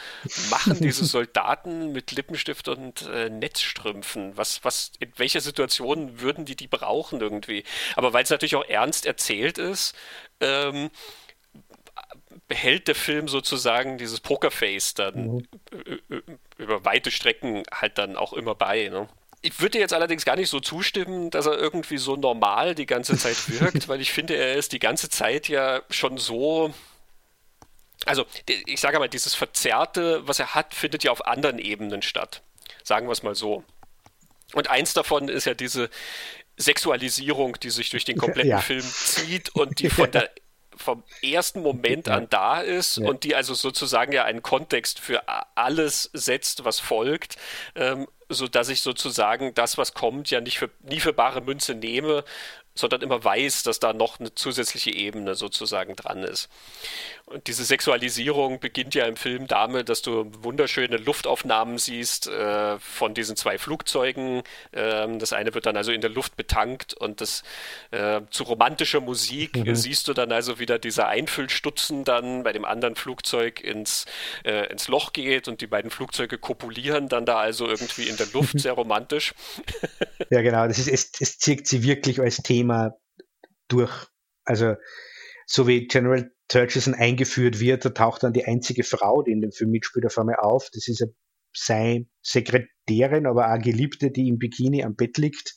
machen *laughs* diese Soldaten mit Lippenstift und äh, Netzstrümpfen? Was, was, in welcher Situation würden die die brauchen irgendwie? Aber weil es natürlich auch ernst erzählt ist, ähm, behält der Film sozusagen dieses Pokerface dann mhm. über weite Strecken halt dann auch immer bei. Ne? Ich würde jetzt allerdings gar nicht so zustimmen, dass er irgendwie so normal die ganze Zeit *laughs* wirkt, weil ich finde, er ist die ganze Zeit ja schon so. Also, ich sage mal, dieses Verzerrte, was er hat, findet ja auf anderen Ebenen statt. Sagen wir es mal so. Und eins davon ist ja diese Sexualisierung, die sich durch den kompletten ja. Film zieht und die von *laughs* der vom ersten Moment an da ist ja. und die also sozusagen ja einen Kontext für alles setzt, was folgt, ähm, so dass ich sozusagen das, was kommt, ja nicht für, nie für bare Münze nehme, sondern immer weiß, dass da noch eine zusätzliche Ebene sozusagen dran ist. Und diese Sexualisierung beginnt ja im Film damit, dass du wunderschöne Luftaufnahmen siehst äh, von diesen zwei Flugzeugen. Ähm, das eine wird dann also in der Luft betankt und das äh, zu romantischer Musik mhm. siehst du dann also wieder dieser Einfüllstutzen dann bei dem anderen Flugzeug ins, äh, ins Loch geht und die beiden Flugzeuge kopulieren dann da also irgendwie in der Luft, sehr romantisch. *laughs* ja, genau, das ist, es, es zieht sie wirklich als Thema durch. Also so wie General Turchison eingeführt wird, da taucht dann die einzige Frau, die in dem Film mitspielt, auf einmal auf. Das ist seine Sekretärin, aber auch Geliebte, die im Bikini am Bett liegt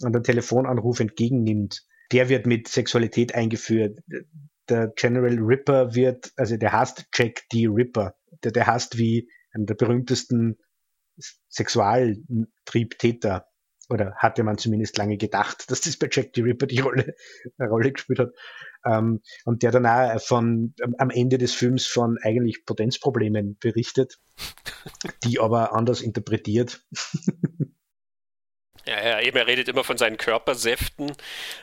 und einen Telefonanruf entgegennimmt. Der wird mit Sexualität eingeführt. Der General Ripper wird, also der heißt Jack D. Ripper. Der, der heißt wie einer der berühmtesten Sexualtriebtäter oder hatte man zumindest lange gedacht, dass das bei Jack the Ripper die Rolle, *laughs* Rolle gespielt hat. Ähm, und der dann auch von, am Ende des Films von eigentlich Potenzproblemen berichtet, *laughs* die aber anders interpretiert. *laughs* Ja, ja, eben, er redet immer von seinen Körpersäften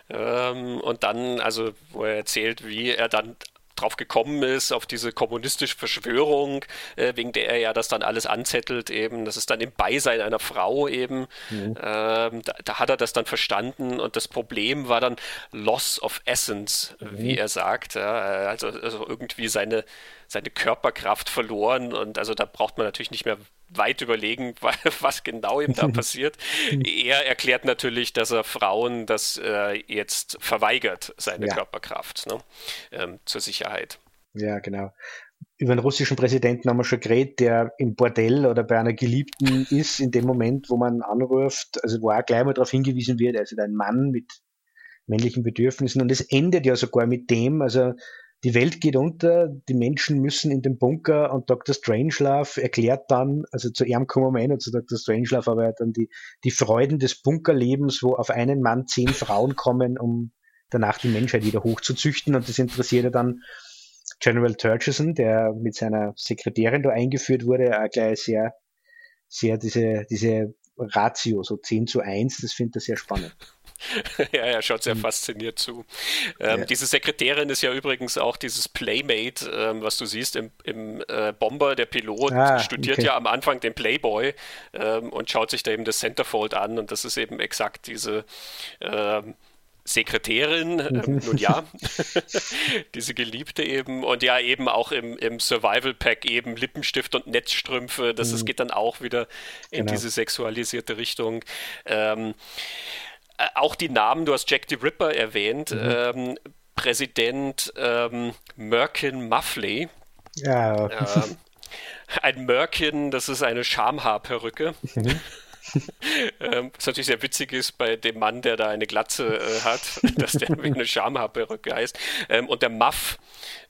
ähm, und dann, also, wo er erzählt, wie er dann drauf gekommen ist, auf diese kommunistische Verschwörung, äh, wegen der er ja das dann alles anzettelt, eben. Das ist dann im Beisein einer Frau eben. Mhm. Ähm, da, da, hat er das dann verstanden und das Problem war dann Loss of Essence, mhm. wie er sagt. Ja, also, also irgendwie seine, seine Körperkraft verloren und also da braucht man natürlich nicht mehr weit überlegen, *laughs* was genau ihm da *laughs* passiert. er erklärt natürlich, dass er Frauen das äh, jetzt verweigert, seine ja. Körperkraft ne? ähm, zur Sicherheit. Ja, genau. Über einen russischen Präsidenten haben wir schon geredet, der im Bordell oder bei einer Geliebten *laughs* ist, in dem Moment, wo man anruft, also wo auch gleich mal darauf hingewiesen wird, also ein Mann mit männlichen Bedürfnissen. Und es endet ja sogar mit dem, also die Welt geht unter, die Menschen müssen in den Bunker und Dr. Strangelove erklärt dann, also zu ihm kommen wir hin und zu Dr. Strangelove, aber dann die, die Freuden des Bunkerlebens, wo auf einen Mann zehn Frauen kommen, um danach die Menschheit wieder hochzuzüchten und das interessiert ja dann General Turchison, der mit seiner Sekretärin da eingeführt wurde, auch gleich sehr, sehr diese, diese Ratio, so 10 zu 1, das findet er sehr spannend. *laughs* ja, er schaut sehr mhm. fasziniert zu. Ähm, ja. Diese Sekretärin ist ja übrigens auch dieses Playmate, ähm, was du siehst im, im äh, Bomber. Der Pilot ah, studiert okay. ja am Anfang den Playboy ähm, und schaut sich da eben das Centerfold an und das ist eben exakt diese ähm, Sekretärin, ähm, *laughs* nun ja, *laughs* diese Geliebte eben und ja eben auch im, im Survival Pack eben Lippenstift und Netzstrümpfe, das, das mhm. geht dann auch wieder in genau. diese sexualisierte Richtung. Ähm, äh, auch die Namen, du hast Jack the Ripper erwähnt, mhm. ähm, Präsident ähm, Merkin Muffley. Ja. Ähm, ein Merkin, das ist eine Schamhaarperücke. Mhm. *laughs* ähm, was natürlich sehr witzig ist bei dem Mann, der da eine Glatze äh, hat, *laughs* dass der eine Schamhaarperücke heißt. Ähm, und der Muff,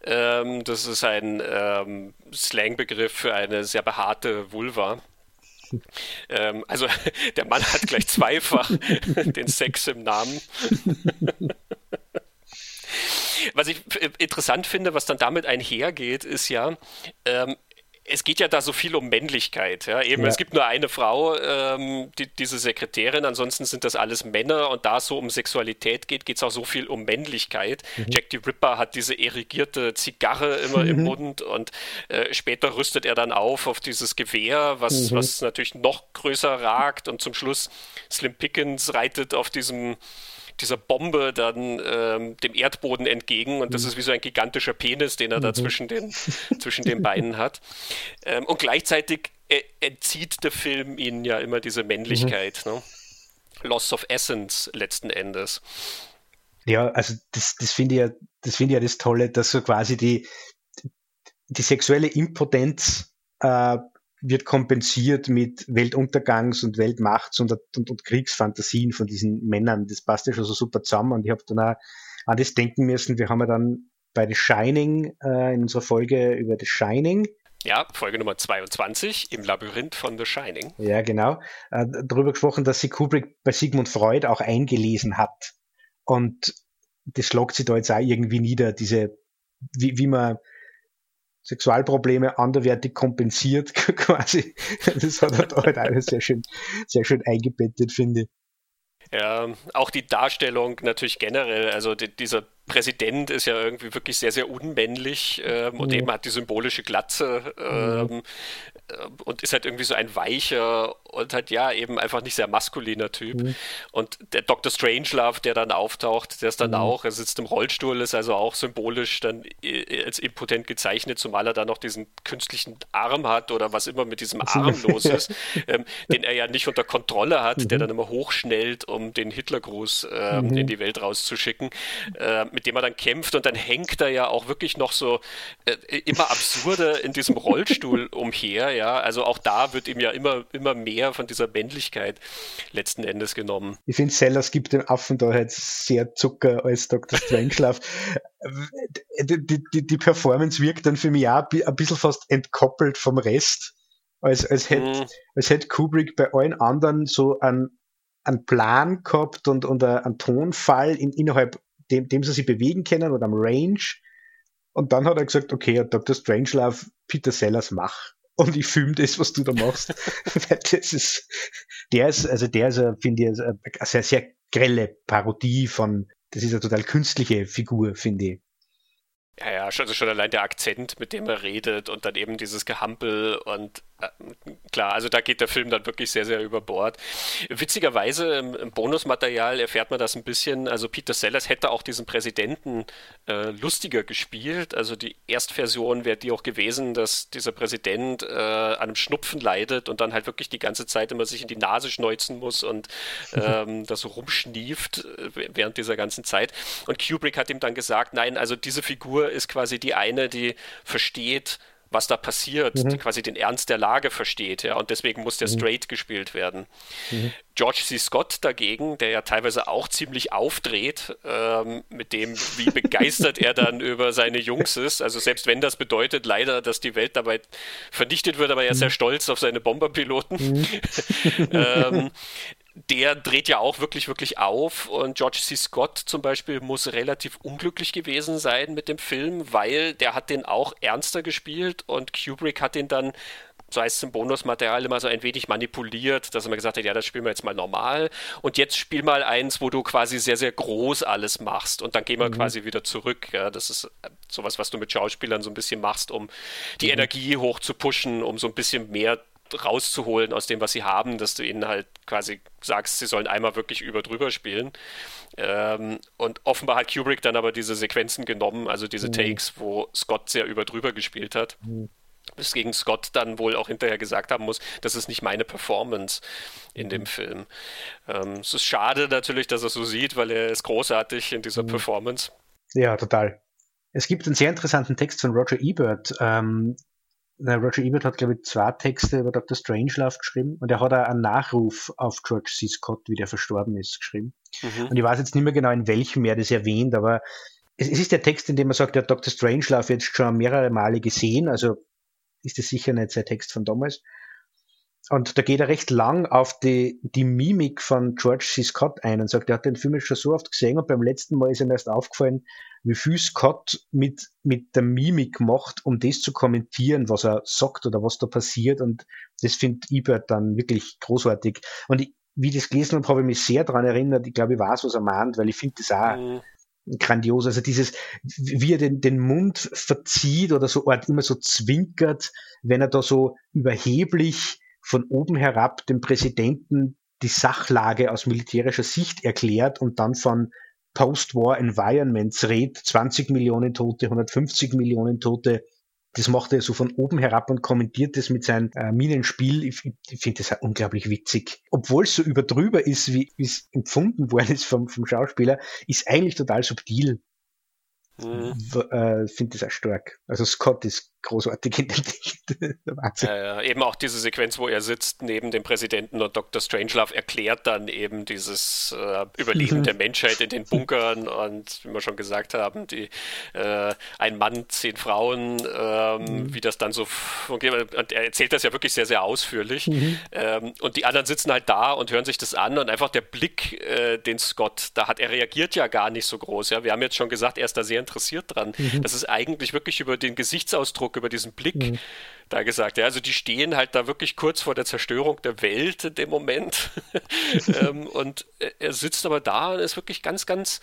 ähm, das ist ein ähm, Slangbegriff für eine sehr behaarte Vulva. Ähm, also *laughs* der Mann hat gleich zweifach *laughs* den Sex im Namen. *laughs* Was ich interessant finde, was dann damit einhergeht, ist ja, ähm, es geht ja da so viel um Männlichkeit. Ja? Eben, ja. es gibt nur eine Frau, ähm, die, diese Sekretärin, ansonsten sind das alles Männer und da es so um Sexualität geht, geht es auch so viel um Männlichkeit. Mhm. Jack the Ripper hat diese erigierte Zigarre immer mhm. im Mund und äh, später rüstet er dann auf auf dieses Gewehr, was, mhm. was natürlich noch größer ragt und zum Schluss Slim Pickens reitet auf diesem dieser Bombe dann ähm, dem Erdboden entgegen und das mhm. ist wie so ein gigantischer Penis, den er da mhm. zwischen den, zwischen den Beinen hat. Ähm, und gleichzeitig äh, entzieht der Film ihnen ja immer diese Männlichkeit. Mhm. Ne? Loss of Essence letzten Endes. Ja, also das, das finde ich ja, das finde ich ja das Tolle, dass so quasi die, die sexuelle Impotenz äh, wird kompensiert mit Weltuntergangs- und Weltmachts- und, und, und, Kriegsfantasien von diesen Männern. Das passt ja schon so super zusammen. Und ich habe dann auch an das denken müssen. Wir haben ja dann bei The Shining äh, in unserer Folge über The Shining. Ja, Folge Nummer 22 im Labyrinth von The Shining. Ja, genau. Äh, darüber gesprochen, dass sie Kubrick bei Sigmund Freud auch eingelesen hat. Und das schlagt sie da jetzt auch irgendwie nieder, diese, wie, wie man Sexualprobleme anderwertig kompensiert, *laughs* quasi. Das hat er da halt alles sehr schön, sehr schön eingebettet, finde ich. Ja, auch die Darstellung natürlich generell, also die, dieser Präsident ist ja irgendwie wirklich sehr, sehr unmännlich ähm, und mhm. eben hat die symbolische Glatze ähm, mhm. Und ist halt irgendwie so ein weicher und halt ja eben einfach nicht sehr maskuliner Typ. Mhm. Und der Dr. Strangelove, der dann auftaucht, der ist dann mhm. auch, er sitzt im Rollstuhl, ist also auch symbolisch dann als impotent gezeichnet, zumal er dann noch diesen künstlichen Arm hat oder was immer mit diesem Arm los *laughs* ist, ähm, den er ja nicht unter Kontrolle hat, der mhm. dann immer hochschnellt, um den Hitlergruß ähm, mhm. in die Welt rauszuschicken. Äh, mit dem er dann kämpft und dann hängt er ja auch wirklich noch so äh, immer absurde in diesem Rollstuhl *laughs* umher, ja. Also auch da wird ihm ja immer, immer mehr von dieser Männlichkeit letzten Endes genommen. Ich finde, Sellers gibt dem Affen da halt sehr Zucker als Dr. Strangelove. die, die, die Performance wirkt dann für mich auch ein bisschen fast entkoppelt vom Rest. Als, als hätte mm. als hätte Kubrick bei allen anderen so einen, einen Plan gehabt und, und einen Tonfall in, innerhalb dem, dem sie sich bewegen können oder am Range. Und dann hat er gesagt, okay, Dr. Strangelove, Peter Sellers, mach. Und ich filme das, was du da machst. *laughs* das ist, der ist, also der ist, finde ich, eine sehr, sehr grelle Parodie von, das ist eine total künstliche Figur, finde ich. Ja, ja, also schon allein der Akzent, mit dem er redet und dann eben dieses Gehampel und äh, klar, also da geht der Film dann wirklich sehr, sehr über Bord. Witzigerweise im, im Bonusmaterial erfährt man das ein bisschen, also Peter Sellers hätte auch diesen Präsidenten äh, lustiger gespielt, also die Erstversion wäre die auch gewesen, dass dieser Präsident äh, an einem Schnupfen leidet und dann halt wirklich die ganze Zeit immer sich in die Nase schneuzen muss und ähm, *laughs* da so rumschnieft äh, während dieser ganzen Zeit. Und Kubrick hat ihm dann gesagt, nein, also diese Figur ist quasi die eine, die versteht, was da passiert, mhm. die quasi den Ernst der Lage versteht, ja, und deswegen muss der mhm. straight gespielt werden. Mhm. George C. Scott dagegen, der ja teilweise auch ziemlich aufdreht, ähm, mit dem, wie begeistert er dann *laughs* über seine Jungs ist. Also selbst wenn das bedeutet leider, dass die Welt dabei vernichtet wird, aber er ist sehr mhm. stolz auf seine Bomberpiloten. Mhm. *laughs* ähm, der dreht ja auch wirklich, wirklich auf. Und George C. Scott zum Beispiel muss relativ unglücklich gewesen sein mit dem Film, weil der hat den auch ernster gespielt und Kubrick hat den dann, so heißt es im Bonusmaterial, immer so ein wenig manipuliert, dass er mir gesagt hat, ja, das spielen wir jetzt mal normal. Und jetzt spiel mal eins, wo du quasi sehr, sehr groß alles machst und dann gehen wir mhm. quasi wieder zurück. Ja, das ist äh, sowas, was du mit Schauspielern so ein bisschen machst, um die mhm. Energie hoch zu pushen, um so ein bisschen mehr rauszuholen aus dem, was sie haben, dass du ihnen halt quasi sagst, sie sollen einmal wirklich über drüber spielen. Ähm, und offenbar hat Kubrick dann aber diese Sequenzen genommen, also diese mhm. Takes, wo Scott sehr über drüber gespielt hat. Mhm. Bis gegen Scott dann wohl auch hinterher gesagt haben muss, das ist nicht meine Performance in dem mhm. Film. Ähm, es ist schade natürlich, dass er so sieht, weil er ist großartig in dieser mhm. Performance. Ja, total. Es gibt einen sehr interessanten Text von Roger Ebert, ähm, Roger Ebert hat, glaube ich, zwei Texte über Dr. Strangelove geschrieben und er hat auch einen Nachruf auf George C. Scott, wie der verstorben ist, geschrieben. Mhm. Und ich weiß jetzt nicht mehr genau, in welchem er das erwähnt, aber es, es ist der Text, in dem er sagt, er hat Dr. Strangelove jetzt schon mehrere Male gesehen, also ist das sicher nicht sein Text von damals. Und da geht er recht lang auf die, die Mimik von George C. Scott ein und sagt, er hat den Film schon so oft gesehen und beim letzten Mal ist ihm erst aufgefallen, wie viel Scott mit, mit der Mimik macht, um das zu kommentieren, was er sagt oder was da passiert. Und das findet Ebert dann wirklich großartig. Und ich, wie ich das gelesen habe, habe ich mich sehr daran erinnert. Ich glaube, ich weiß, was er meint, weil ich finde das auch mhm. grandios. Also dieses, wie er den, den Mund verzieht oder so immer so zwinkert, wenn er da so überheblich von oben herab dem Präsidenten die Sachlage aus militärischer Sicht erklärt und dann von Post-War Environments redet, 20 Millionen Tote, 150 Millionen Tote. Das macht er so von oben herab und kommentiert das mit seinem äh, Minenspiel. Ich, ich finde das unglaublich witzig. Obwohl es so überdrüber ist, wie es empfunden worden ist vom, vom Schauspieler, ist eigentlich total subtil. Mhm. Äh, finde das auch stark. Also Scott ist großartig Ding. *laughs* Wahnsinn. Ja, eben auch diese Sequenz, wo er sitzt neben dem Präsidenten und Dr. Strangelove erklärt dann eben dieses äh, Überleben mhm. der Menschheit in den Bunkern und wie wir schon gesagt haben, die äh, ein Mann, zehn Frauen, ähm, mhm. wie das dann so funktioniert. Und er erzählt das ja wirklich sehr, sehr ausführlich. Mhm. Ähm, und die anderen sitzen halt da und hören sich das an und einfach der Blick, äh, den Scott da hat, er reagiert ja gar nicht so groß. Ja? Wir haben jetzt schon gesagt, er ist da sehr interessiert dran. Mhm. Das ist eigentlich wirklich über den Gesichtsausdruck Eindruck, über diesen Blick mhm. da gesagt. Ja, also die stehen halt da wirklich kurz vor der Zerstörung der Welt in dem Moment. *laughs* ähm, und er sitzt aber da und ist wirklich ganz, ganz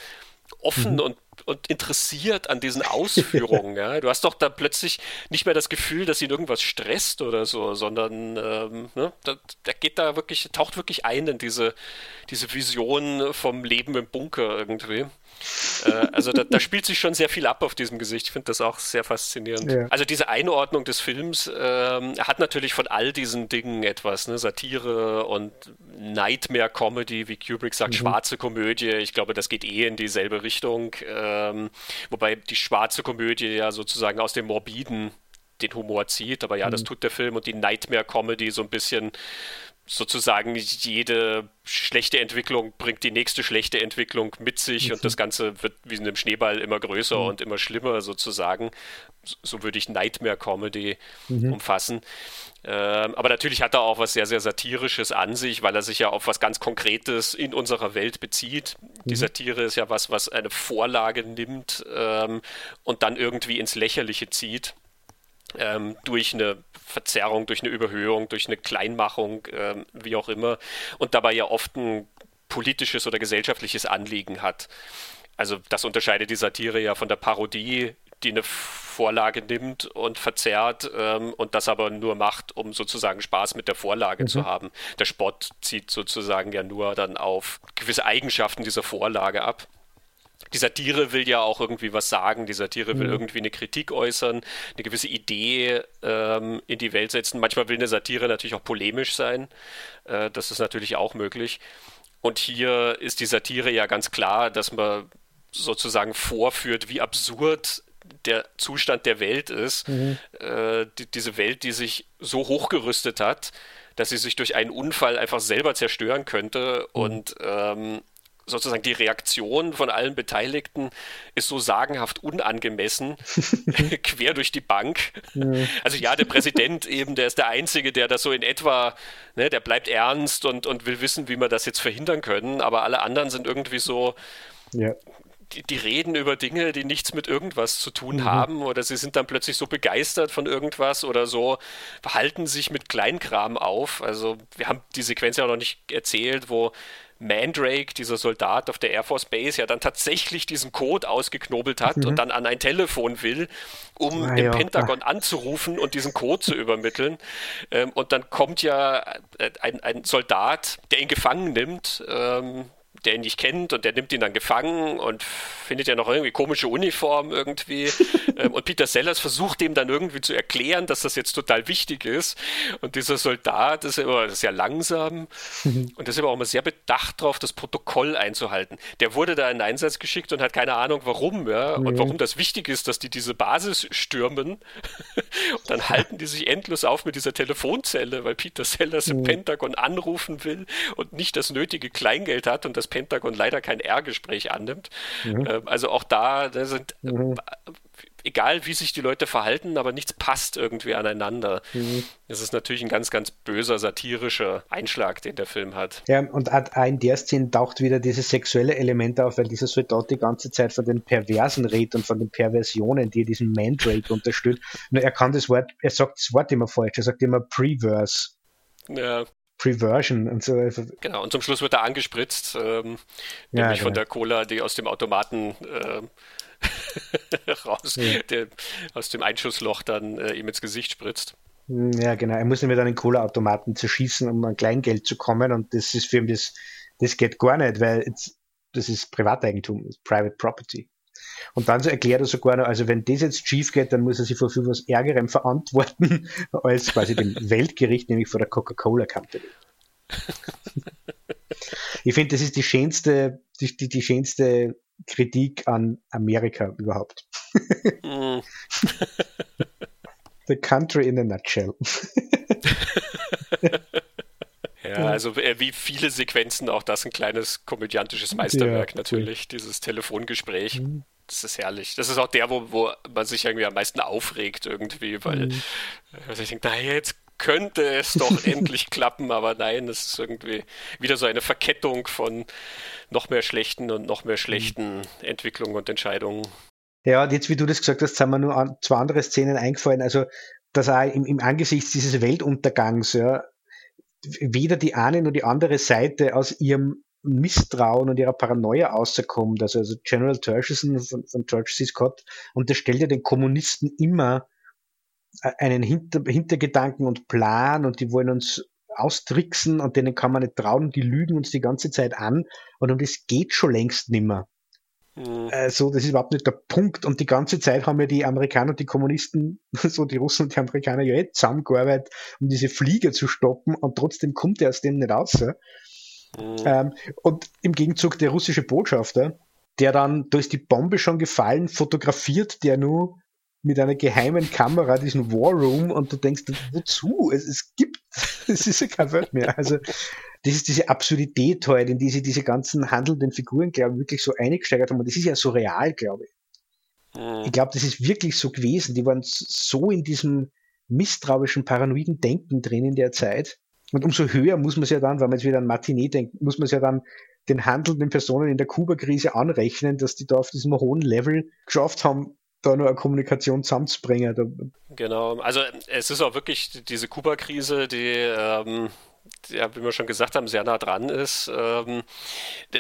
offen mhm. und, und interessiert an diesen Ausführungen. ja. Du hast doch da plötzlich nicht mehr das Gefühl, dass ihn irgendwas stresst oder so, sondern ähm, ne, da, der geht da wirklich, taucht wirklich ein in diese, diese Vision vom Leben im Bunker irgendwie. Äh, also da, da, spielt sich schon sehr viel ab auf diesem Gesicht. Ich finde das auch sehr faszinierend. Ja. Also diese Einordnung des Films ähm, hat natürlich von all diesen Dingen etwas, ne? Satire und Nightmare-Comedy, wie Kubrick sagt, mhm. schwarze Komödie. Ich glaube, das geht eh in dieselbe Richtung. Ähm, wobei die schwarze Komödie ja sozusagen aus dem Morbiden den Humor zieht. Aber ja, mhm. das tut der Film und die Nightmare-Comedy so ein bisschen sozusagen jede schlechte Entwicklung bringt die nächste schlechte Entwicklung mit sich und das Ganze wird wie in einem Schneeball immer größer mhm. und immer schlimmer sozusagen. So würde ich Nightmare Comedy mhm. umfassen. Ähm, aber natürlich hat er auch was sehr, sehr Satirisches an sich, weil er sich ja auf was ganz Konkretes in unserer Welt bezieht. Die mhm. Satire ist ja was, was eine Vorlage nimmt ähm, und dann irgendwie ins Lächerliche zieht ähm, durch eine Verzerrung, durch eine Überhöhung, durch eine Kleinmachung, ähm, wie auch immer, und dabei ja oft ein politisches oder gesellschaftliches Anliegen hat. Also das unterscheidet die Satire ja von der Parodie, die eine Vorlage nimmt und verzerrt ähm, und das aber nur macht, um sozusagen Spaß mit der Vorlage mhm. zu haben. Der Spott zieht sozusagen ja nur dann auf gewisse Eigenschaften dieser Vorlage ab die Satire will ja auch irgendwie was sagen, die Satire will mhm. irgendwie eine Kritik äußern, eine gewisse Idee ähm, in die Welt setzen. Manchmal will eine Satire natürlich auch polemisch sein, äh, das ist natürlich auch möglich. Und hier ist die Satire ja ganz klar, dass man sozusagen vorführt, wie absurd der Zustand der Welt ist. Mhm. Äh, die, diese Welt, die sich so hochgerüstet hat, dass sie sich durch einen Unfall einfach selber zerstören könnte mhm. und ähm, sozusagen die Reaktion von allen Beteiligten ist so sagenhaft unangemessen, *laughs* quer durch die Bank. Also ja, der Präsident eben, der ist der Einzige, der das so in etwa, ne, der bleibt ernst und, und will wissen, wie wir das jetzt verhindern können, aber alle anderen sind irgendwie so, ja. die, die, reden über Dinge, die nichts mit irgendwas zu tun mhm. haben oder sie sind dann plötzlich so begeistert von irgendwas oder so, verhalten sich mit Kleinkram auf. Also wir haben die Sequenz ja auch noch nicht erzählt, wo Mandrake, dieser Soldat auf der Air Force Base, ja dann tatsächlich diesen Code ausgeknobelt hat mhm. und dann an ein Telefon will, um ah, im ja. Pentagon anzurufen und diesen Code zu übermitteln. Ähm, und dann kommt ja äh, ein, ein, Soldat, der ihn gefangen nimmt, ähm, der ihn nicht kennt und der nimmt ihn dann gefangen und findet ja noch irgendwie komische Uniform irgendwie. *laughs* Ähm, und Peter Sellers versucht dem dann irgendwie zu erklären, dass das jetzt total wichtig ist. Und dieser Soldat ist immer sehr langsam und ist aber auch immer sehr bedacht darauf, das Protokoll einzuhalten. Der wurde da in den Einsatz geschickt und hat keine Ahnung warum, ja, und mhm. warum das wichtig ist, dass die diese Basis stürmen. und *laughs* dann halten die sich endlos auf mit dieser Telefonzelle, weil Peter Sellers im mhm. Pentagon anrufen will und nicht das nötige Kleingeld hat und das Pentagon leider kein R-Gespräch annimmt. Mhm. Ähm, also auch da, da sind mhm. egal wie sich die Leute verhalten, aber nichts passt irgendwie aneinander. Mhm. Das ist natürlich ein ganz, ganz böser, satirischer Einschlag, den der Film hat. Ja, und in der Szene taucht wieder dieses sexuelle Element auf, weil dieser Soldat die ganze Zeit von den Perversen redet und von den Perversionen, die er diesen Mandrake unterstützt. Nur er kann das Wort, er sagt das Wort immer falsch, er sagt immer Preverse. Ja. Preversion und so. Genau, und zum Schluss wird er angespritzt, ähm, ja, nämlich genau. von der Cola, die aus dem Automaten äh, *laughs* raus, ja. der aus dem Einschussloch dann äh, ihm ins Gesicht spritzt. Hm, ja, genau. Er muss nämlich dann den Cola-Automaten zerschießen, um an Kleingeld zu kommen. Und das ist für ihn das, das geht gar nicht, weil das ist Privateigentum, ist Private Property. Und dann so erklärt er sogar noch, also wenn das jetzt schief geht, dann muss er sich vor viel was Ärgerem verantworten, *laughs* als quasi dem Weltgericht, nämlich vor der Coca-Cola Company. ich finde, das ist die schönste, die, die, die schönste Kritik an Amerika überhaupt. Mm. The country in a nutshell. ja, also äh, wie viele Sequenzen auch das ein kleines komödiantisches Meisterwerk ja, natürlich, dieses Telefongespräch. Mhm. Das ist herrlich. Das ist auch der, wo, wo man sich irgendwie am meisten aufregt irgendwie, weil mhm. also ich denke, naja, jetzt könnte es doch *laughs* endlich klappen, aber nein, es ist irgendwie wieder so eine Verkettung von noch mehr schlechten und noch mehr schlechten Entwicklungen und Entscheidungen. Ja, und jetzt, wie du das gesagt hast, sind mir nur an, zwei andere Szenen eingefallen. Also, dass auch im, im Angesicht dieses Weltuntergangs, ja, weder die eine noch die andere Seite aus ihrem Misstrauen und ihrer Paranoia rauskommt. Also, also General Tershison von, von George C. Scott unterstellt ja den Kommunisten immer einen Hinter Hintergedanken und Plan und die wollen uns austricksen und denen kann man nicht trauen, die lügen uns die ganze Zeit an und um das geht schon längst nimmer. Mhm. Also, das ist überhaupt nicht der Punkt. Und die ganze Zeit haben ja die Amerikaner und die Kommunisten, *laughs* so die Russen und die Amerikaner ja eh zusammengearbeitet, um diese Flieger zu stoppen und trotzdem kommt er aus dem nicht raus. Mhm. Ähm, und im Gegenzug der russische Botschafter, der dann, da ist die Bombe schon gefallen, fotografiert der nur mit einer geheimen Kamera diesen War Room und du denkst, wozu? Es, es gibt, *laughs* es ist ja kein Wort mehr. Also, das ist diese Absurdität heute, in die sie diese ganzen handelnden Figuren, glaube ich, wirklich so eingesteigert haben. Und das ist ja so real, glaube ich. Mhm. Ich glaube, das ist wirklich so gewesen. Die waren so in diesem misstrauischen, paranoiden Denken drin in der Zeit. Und umso höher muss man es ja dann, wenn man jetzt wieder an Matinee denkt, muss man es ja dann den handelnden Personen in der Kuba-Krise anrechnen, dass die da auf diesem hohen Level geschafft haben, da nur eine Kommunikation zusammenzubringen. Genau, also es ist auch wirklich diese Kuba-Krise, die ähm, ja, wie wir schon gesagt haben, sehr nah dran ist. Ähm,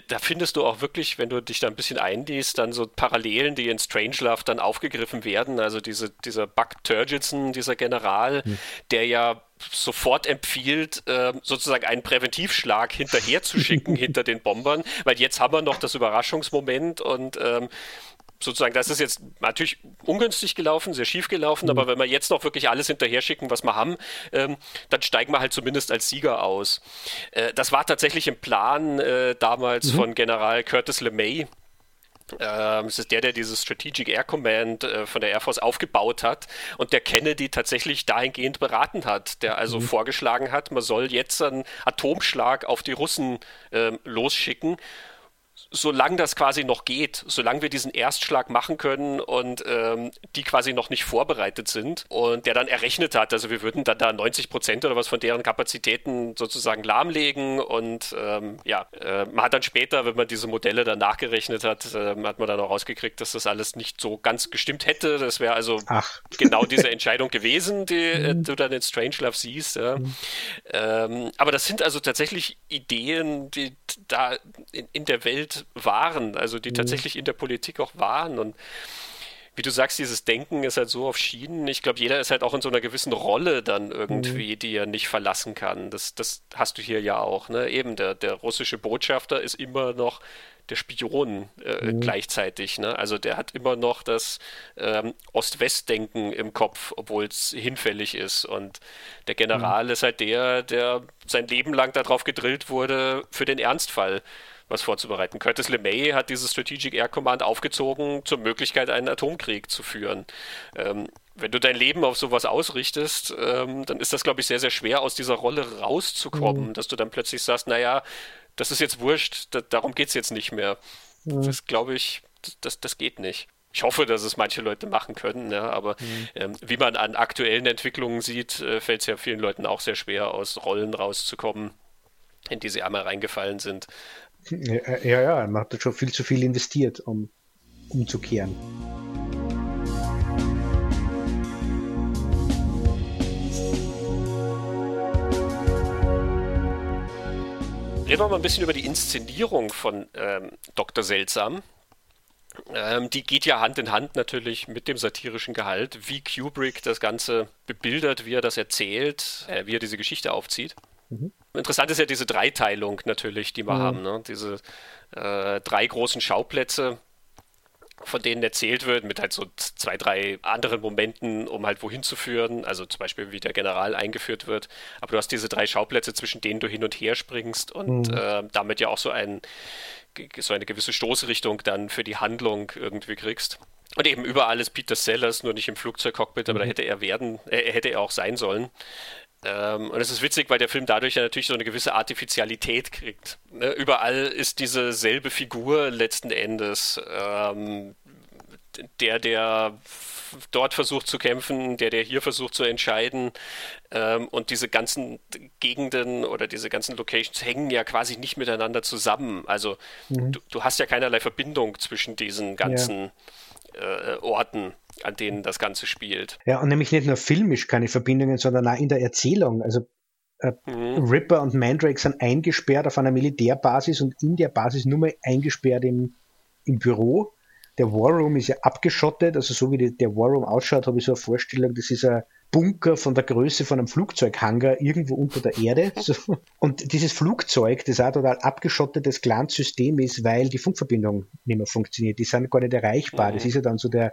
da findest du auch wirklich, wenn du dich da ein bisschen einliest, dann so Parallelen, die in Strangelove dann aufgegriffen werden. Also diese, dieser Buck Turgidson, dieser General, hm. der ja sofort empfiehlt, äh, sozusagen einen Präventivschlag hinterher zu schicken *laughs* hinter den Bombern, weil jetzt haben wir noch das Überraschungsmoment und ähm, sozusagen, das ist jetzt natürlich ungünstig gelaufen, sehr schief gelaufen, mhm. aber wenn wir jetzt noch wirklich alles hinterher schicken, was wir haben, ähm, dann steigen wir halt zumindest als Sieger aus. Äh, das war tatsächlich im Plan äh, damals mhm. von General Curtis LeMay. Ähm, es ist der, der dieses Strategic Air Command äh, von der Air Force aufgebaut hat und der Kennedy tatsächlich dahingehend beraten hat, der also mhm. vorgeschlagen hat, man soll jetzt einen Atomschlag auf die Russen ähm, losschicken solange das quasi noch geht, solange wir diesen Erstschlag machen können und ähm, die quasi noch nicht vorbereitet sind und der dann errechnet hat, also wir würden dann da 90 Prozent oder was von deren Kapazitäten sozusagen lahmlegen und ähm, ja, äh, man hat dann später, wenn man diese Modelle dann nachgerechnet hat, äh, hat man dann auch rausgekriegt, dass das alles nicht so ganz gestimmt hätte. Das wäre also Ach. genau diese *laughs* Entscheidung gewesen, die äh, mhm. du dann in Strangelove siehst. Ja. Mhm. Ähm, aber das sind also tatsächlich Ideen, die da in, in der Welt waren, also die mhm. tatsächlich in der Politik auch waren. Und wie du sagst, dieses Denken ist halt so auf Schienen. Ich glaube, jeder ist halt auch in so einer gewissen Rolle dann irgendwie, mhm. die er nicht verlassen kann. Das, das hast du hier ja auch. Ne? Eben, der, der russische Botschafter ist immer noch der Spion äh, mhm. gleichzeitig. Ne? Also der hat immer noch das ähm, Ost-West-Denken im Kopf, obwohl es hinfällig ist. Und der General mhm. ist halt der, der sein Leben lang darauf gedrillt wurde für den Ernstfall was vorzubereiten. Curtis LeMay hat dieses Strategic Air Command aufgezogen zur Möglichkeit, einen Atomkrieg zu führen. Ähm, wenn du dein Leben auf sowas ausrichtest, ähm, dann ist das, glaube ich, sehr, sehr schwer, aus dieser Rolle rauszukommen, mhm. dass du dann plötzlich sagst, naja, das ist jetzt wurscht, da, darum geht es jetzt nicht mehr. Mhm. Das glaube ich, das, das geht nicht. Ich hoffe, dass es manche Leute machen können, ja, aber mhm. ähm, wie man an aktuellen Entwicklungen sieht, äh, fällt es ja vielen Leuten auch sehr schwer, aus Rollen rauszukommen, in die sie einmal reingefallen sind. Ja, ja, man hat schon viel zu viel investiert, um umzukehren. Reden wir mal ein bisschen über die Inszenierung von ähm, Dr. Seltsam. Ähm, die geht ja Hand in Hand natürlich mit dem satirischen Gehalt, wie Kubrick das Ganze bebildert, wie er das erzählt, äh, wie er diese Geschichte aufzieht. Mhm. Interessant ist ja diese Dreiteilung natürlich, die wir mhm. haben. Ne? Diese äh, drei großen Schauplätze, von denen erzählt wird, mit halt so zwei, drei anderen Momenten, um halt wohin zu führen. Also zum Beispiel, wie der General eingeführt wird. Aber du hast diese drei Schauplätze, zwischen denen du hin und her springst und mhm. äh, damit ja auch so, ein, so eine gewisse Stoßrichtung dann für die Handlung irgendwie kriegst. Und eben überall ist Peter Sellers, nur nicht im Flugzeugcockpit, aber mhm. da hätte er werden, äh, hätte er auch sein sollen. Ähm, und es ist witzig, weil der Film dadurch ja natürlich so eine gewisse Artificialität kriegt. Ne? Überall ist diese selbe Figur letzten Endes. Ähm, der, der dort versucht zu kämpfen, der, der hier versucht zu entscheiden. Ähm, und diese ganzen Gegenden oder diese ganzen Locations hängen ja quasi nicht miteinander zusammen. Also mhm. du, du, hast ja keinerlei Verbindung zwischen diesen ganzen ja. Äh, Orten an denen das Ganze spielt. Ja, und nämlich nicht nur filmisch keine Verbindungen, sondern auch in der Erzählung. Also äh, mhm. Ripper und Mandrake sind eingesperrt auf einer Militärbasis und in der Basis nur mal eingesperrt im, im Büro. Der War Room ist ja abgeschottet, also so wie die, der War Room ausschaut, habe ich so eine Vorstellung, das ist ein Bunker von der Größe von einem Flugzeughanger irgendwo unter der Erde. *laughs* So. Und dieses Flugzeug, das auch total abgeschottetes Clan-System ist, weil die Funkverbindung nicht mehr funktioniert. Die sind gar nicht erreichbar. Mhm. Das ist ja dann so der,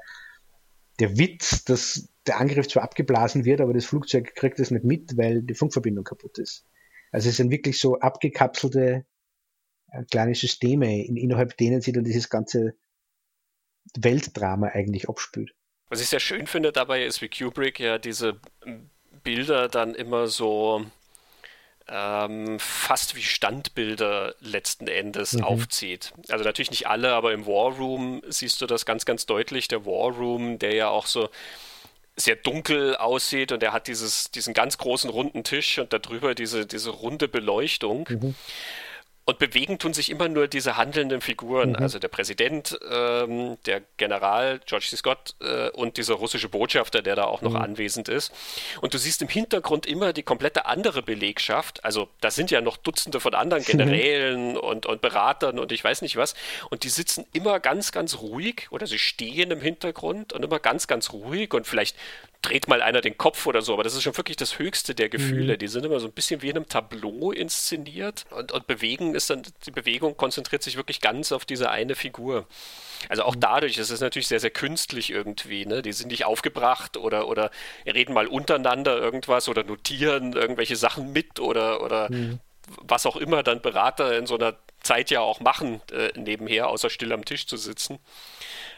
der Witz, dass der Angriff zwar abgeblasen wird, aber das Flugzeug kriegt das nicht mit, weil die Funkverbindung kaputt ist. Also es sind wirklich so abgekapselte äh, kleine Systeme, innerhalb denen sich dann dieses ganze Weltdrama eigentlich abspült. Was ich sehr schön finde dabei ist, wie Kubrick ja diese Bilder dann immer so ähm, fast wie Standbilder letzten Endes mhm. aufzieht. Also natürlich nicht alle, aber im War Room siehst du das ganz, ganz deutlich. Der War Room, der ja auch so sehr dunkel aussieht und er hat dieses, diesen ganz großen runden Tisch und darüber diese, diese runde Beleuchtung. Mhm. Und bewegen tun sich immer nur diese handelnden Figuren, mhm. also der Präsident, ähm, der General George C. Scott äh, und dieser russische Botschafter, der da auch noch mhm. anwesend ist. Und du siehst im Hintergrund immer die komplette andere Belegschaft. Also da sind ja noch Dutzende von anderen mhm. Generälen mhm. und, und Beratern und ich weiß nicht was. Und die sitzen immer ganz, ganz ruhig oder sie stehen im Hintergrund und immer ganz, ganz ruhig und vielleicht dreht mal einer den Kopf oder so, aber das ist schon wirklich das höchste der Gefühle. Mhm. Die sind immer so ein bisschen wie in einem Tableau inszeniert und, und bewegen ist dann, die Bewegung konzentriert sich wirklich ganz auf diese eine Figur. Also auch mhm. dadurch ist es natürlich sehr, sehr künstlich irgendwie. Ne? Die sind nicht aufgebracht oder, oder reden mal untereinander irgendwas oder notieren irgendwelche Sachen mit oder, oder mhm. was auch immer dann Berater in so einer Zeit ja auch machen, äh, nebenher, außer still am Tisch zu sitzen.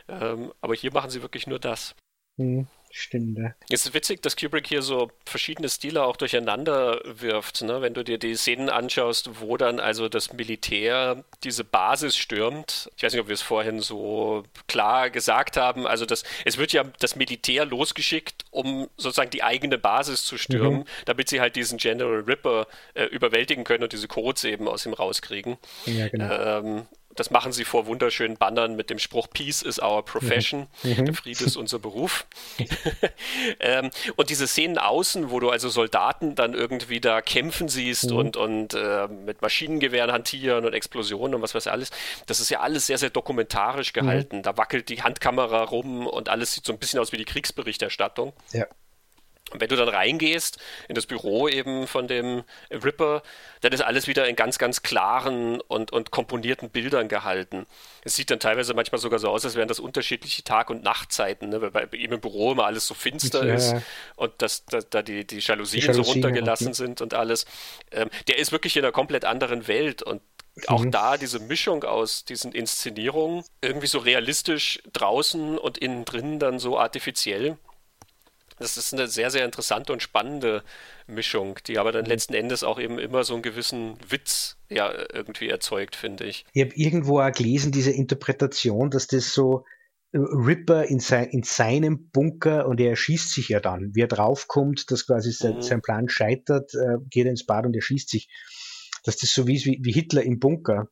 Ähm, aber hier machen sie wirklich nur das. Mhm. Stimmt. Es ist witzig, dass Kubrick hier so verschiedene Stile auch durcheinander wirft. Ne? Wenn du dir die Szenen anschaust, wo dann also das Militär diese Basis stürmt. Ich weiß nicht, ob wir es vorhin so klar gesagt haben. Also das, es wird ja das Militär losgeschickt, um sozusagen die eigene Basis zu stürmen, mhm. damit sie halt diesen General Ripper äh, überwältigen können und diese Codes eben aus ihm rauskriegen. Ja, genau. Ähm, das machen sie vor wunderschönen Bannern mit dem Spruch Peace is our profession. *laughs* Mhm. Der Friede ist unser Beruf. *laughs* ähm, und diese Szenen außen, wo du also Soldaten dann irgendwie da kämpfen siehst mhm. und, und äh, mit Maschinengewehren hantieren und Explosionen und was weiß ich alles, das ist ja alles sehr, sehr dokumentarisch gehalten. Mhm. Da wackelt die Handkamera rum und alles sieht so ein bisschen aus wie die Kriegsberichterstattung. Ja. Und wenn du dann reingehst in das Büro eben von dem Ripper, dann ist alles wieder in ganz, ganz klaren und, und komponierten Bildern gehalten. Es sieht dann teilweise manchmal sogar so aus, als wären das unterschiedliche Tag- und Nachtzeiten, ne? weil bei ihm im Büro immer alles so finster ja. ist und dass da, da die, die Jalousien, die Jalousien so runtergelassen okay. sind und alles. Ähm, der ist wirklich in einer komplett anderen Welt und auch mhm. da diese Mischung aus diesen Inszenierungen, irgendwie so realistisch draußen und innen drin dann so artifiziell das ist eine sehr, sehr interessante und spannende Mischung, die aber dann mhm. letzten Endes auch eben immer so einen gewissen Witz ja irgendwie erzeugt, finde ich. Ich habe irgendwo auch gelesen, diese Interpretation, dass das so Ripper in, sein, in seinem Bunker und er erschießt sich ja dann. Wie er draufkommt, dass quasi sein, mhm. sein Plan scheitert, äh, geht er ins Bad und erschießt sich. Dass das so wie, wie Hitler im Bunker.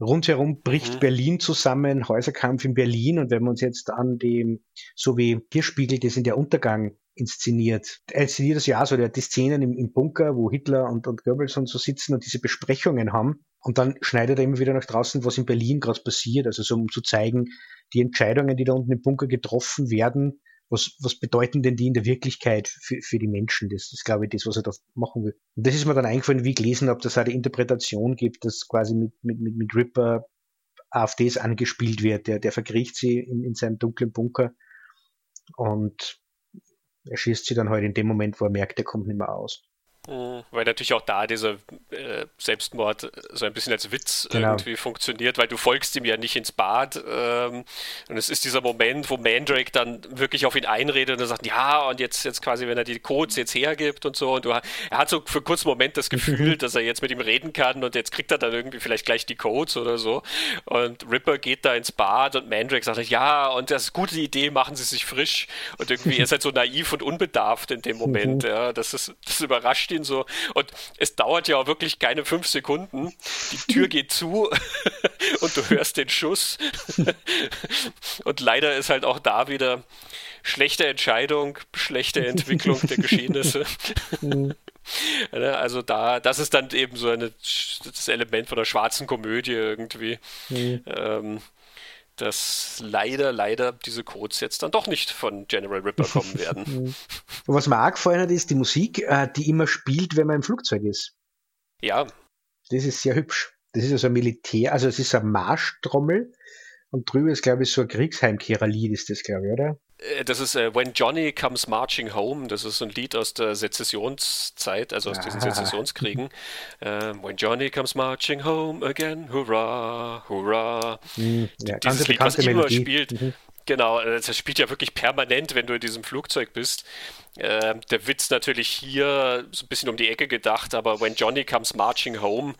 Rundherum bricht mhm. Berlin zusammen, Häuserkampf in Berlin und wenn wir uns jetzt an dem, so wie Hirschspiegel, das in der Untergang inszeniert. Er inszeniert das ja so, der hat die Szenen im, im Bunker, wo Hitler und, und Goebbels und so sitzen und diese Besprechungen haben. Und dann schneidet er immer wieder nach draußen, was in Berlin gerade passiert. Also so, um zu zeigen, die Entscheidungen, die da unten im Bunker getroffen werden, was, was bedeuten denn die in der Wirklichkeit für, für die Menschen? Das ist, glaube ich, das, was er da machen will. Und das ist mir dann eingefallen, wie ich gelesen habe, dass es eine Interpretation gibt, dass quasi mit, mit, mit, mit Ripper AfDs angespielt wird. Der, der verkriecht sie in, in seinem dunklen Bunker und er schießt sie dann halt in dem Moment, wo er merkt, er kommt nicht mehr aus. Mhm. Weil natürlich auch da dieser äh, Selbstmord so ein bisschen als Witz genau. irgendwie funktioniert, weil du folgst ihm ja nicht ins Bad. Ähm, und es ist dieser Moment, wo Mandrake dann wirklich auf ihn einredet und er sagt, ja, und jetzt, jetzt quasi, wenn er die Codes jetzt hergibt und so. Und du, er hat so für einen kurzen Moment das Gefühl, *laughs* dass er jetzt mit ihm reden kann und jetzt kriegt er dann irgendwie vielleicht gleich die Codes oder so. Und Ripper geht da ins Bad und Mandrake sagt, ja, und das ist eine gute Idee, machen Sie sich frisch. Und irgendwie er ist halt so naiv und unbedarft in dem Moment. *laughs* Ja, das ist, das überrascht ihn so. Und es dauert ja auch wirklich keine fünf Sekunden. Die Tür geht zu *laughs* und du hörst den Schuss. *laughs* und leider ist halt auch da wieder schlechte Entscheidung, schlechte Entwicklung der Geschehnisse. Mhm. *laughs* Also da, das ist dann eben so eine, das Element von der schwarzen Komödie irgendwie. Mhm. Ähm, dass leider, leider diese Codes jetzt dann doch nicht von General Ripper kommen *laughs* werden. Mhm. was mir auch gefallen hat, ist die Musik, äh, die immer spielt, wenn man im Flugzeug ist. Ja. Das ist sehr hübsch. Das ist also ein Militär, also es ist ein Marschtrommel und drüber ist, glaube ich, so ein Kriegsheimkehrerlied, ist das, glaube ich, oder? Äh, das ist äh, When Johnny Comes Marching Home. Das ist ein Lied aus der Sezessionszeit, also aus diesen Sezessionskriegen. *laughs* Äh, When Johnny Comes Marching Home again, hurrah, hurrah. Mhm, ja, Dieses Lied, was immer spielt. Mhm. Genau, äh, das spielt ja wirklich permanent, wenn du in diesem Flugzeug bist. Äh, der Witz natürlich hier so ein bisschen um die Ecke gedacht, aber when Johnny comes marching home,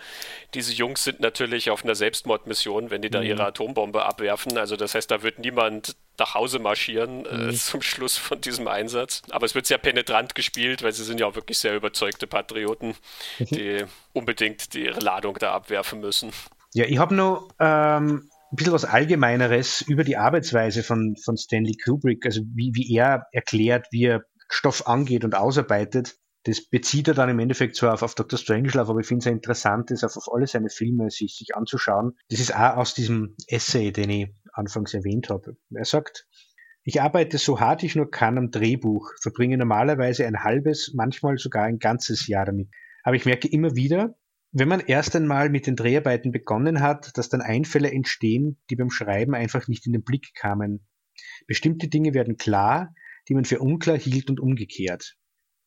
diese Jungs sind natürlich auf einer Selbstmordmission, wenn die da mhm. ihre Atombombe abwerfen. Also das heißt, da wird niemand nach Hause marschieren äh, mhm. *laughs* zum Schluss von diesem Einsatz. Aber es wird sehr penetrant gespielt, weil sie sind ja auch wirklich sehr überzeugte Patrioten, mhm. die unbedingt ihre Ladung da abwerfen müssen. Ja, ich habe noch ähm, ein bisschen was Allgemeineres über die Arbeitsweise von, von Stanley Kubrick, also wie, wie er erklärt, wie er Stoff angeht und ausarbeitet. Das bezieht er dann im Endeffekt zwar auf, auf Dr. Strangelove, aber ich finde es ja interessant, das auf, auf alle seine Filme sich, sich anzuschauen. Das ist auch aus diesem Essay, den ich anfangs erwähnt habe. Er sagt, ich arbeite so hart ich nur kann am Drehbuch, verbringe normalerweise ein halbes, manchmal sogar ein ganzes Jahr damit. Aber ich merke immer wieder, wenn man erst einmal mit den Dreharbeiten begonnen hat, dass dann Einfälle entstehen, die beim Schreiben einfach nicht in den Blick kamen. Bestimmte Dinge werden klar, die man für unklar hielt und umgekehrt.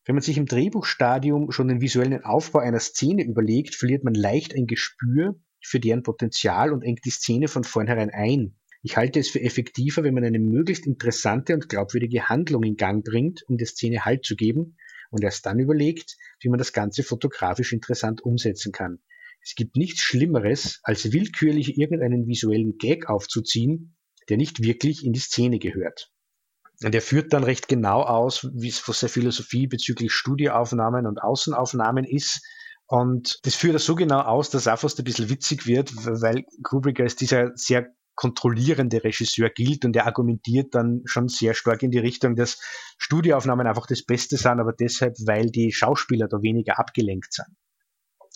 Wenn man sich im Drehbuchstadium schon den visuellen Aufbau einer Szene überlegt, verliert man leicht ein Gespür für deren Potenzial und engt die Szene von vornherein ein. Ich halte es für effektiver, wenn man eine möglichst interessante und glaubwürdige Handlung in Gang bringt, um der Szene Halt zu geben und erst dann überlegt, wie man das Ganze fotografisch interessant umsetzen kann. Es gibt nichts Schlimmeres, als willkürlich irgendeinen visuellen Gag aufzuziehen, der nicht wirklich in die Szene gehört. Und er führt dann recht genau aus, wie es was seine Philosophie bezüglich Studioaufnahmen und Außenaufnahmen ist. Und das führt er so genau aus, dass fast ein bisschen witzig wird, weil Kubrick als dieser sehr kontrollierende Regisseur gilt und er argumentiert dann schon sehr stark in die Richtung, dass Studioaufnahmen einfach das Beste sind, aber deshalb, weil die Schauspieler da weniger abgelenkt sind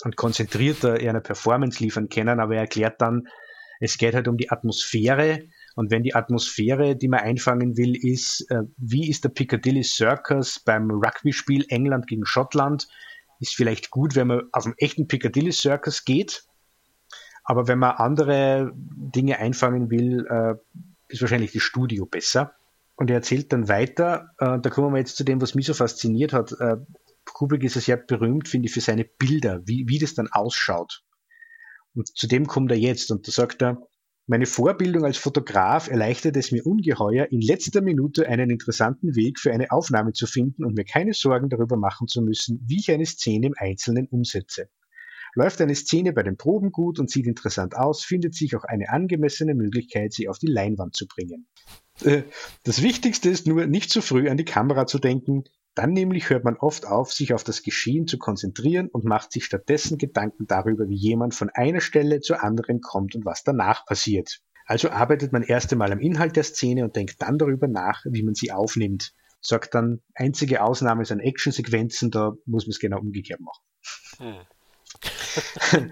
und konzentrierter eine Performance liefern können, aber er erklärt dann, es geht halt um die Atmosphäre. Und wenn die Atmosphäre, die man einfangen will, ist, äh, wie ist der Piccadilly Circus beim Rugby-Spiel England gegen Schottland, ist vielleicht gut, wenn man auf den echten Piccadilly Circus geht. Aber wenn man andere Dinge einfangen will, äh, ist wahrscheinlich das Studio besser. Und er erzählt dann weiter, äh, da kommen wir jetzt zu dem, was mich so fasziniert hat. Äh, Kubrick ist ja sehr berühmt, finde ich, für seine Bilder, wie, wie das dann ausschaut. Und zu dem kommt er jetzt und da sagt er, meine Vorbildung als Fotograf erleichtert es mir ungeheuer, in letzter Minute einen interessanten Weg für eine Aufnahme zu finden und mir keine Sorgen darüber machen zu müssen, wie ich eine Szene im Einzelnen umsetze. Läuft eine Szene bei den Proben gut und sieht interessant aus, findet sich auch eine angemessene Möglichkeit, sie auf die Leinwand zu bringen. Äh, das Wichtigste ist nur, nicht zu früh an die Kamera zu denken, dann nämlich hört man oft auf, sich auf das Geschehen zu konzentrieren und macht sich stattdessen Gedanken darüber, wie jemand von einer Stelle zur anderen kommt und was danach passiert. Also arbeitet man erst einmal am Inhalt der Szene und denkt dann darüber nach, wie man sie aufnimmt. Sagt dann, einzige Ausnahme sind Actionsequenzen, da muss man es genau umgekehrt machen. Hm. *laughs*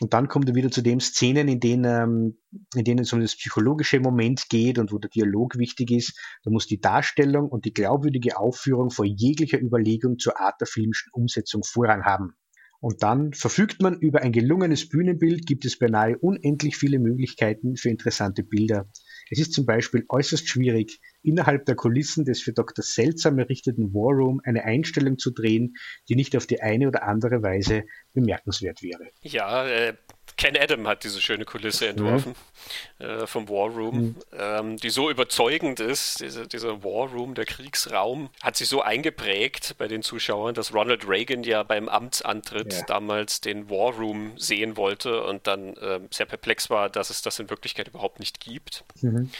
Und dann kommt er wieder zu den Szenen, in denen, ähm, in denen es um das psychologische Moment geht und wo der Dialog wichtig ist. Da muss die Darstellung und die glaubwürdige Aufführung vor jeglicher Überlegung zur Art der filmischen Umsetzung Vorrang haben. Und dann verfügt man über ein gelungenes Bühnenbild, gibt es beinahe unendlich viele Möglichkeiten für interessante Bilder. Es ist zum Beispiel äußerst schwierig, innerhalb der Kulissen des für Dr. Seltsam errichteten War Room eine Einstellung zu drehen, die nicht auf die eine oder andere Weise bemerkenswert wäre. Ja, äh, Ken Adam hat diese schöne Kulisse entworfen mhm. äh, vom War Room, mhm. ähm, die so überzeugend ist. Diese, dieser War Room, der Kriegsraum, hat sich so eingeprägt bei den Zuschauern, dass Ronald Reagan ja beim Amtsantritt ja. damals den War Room sehen wollte und dann äh, sehr perplex war, dass es das in Wirklichkeit überhaupt nicht gibt. Mhm.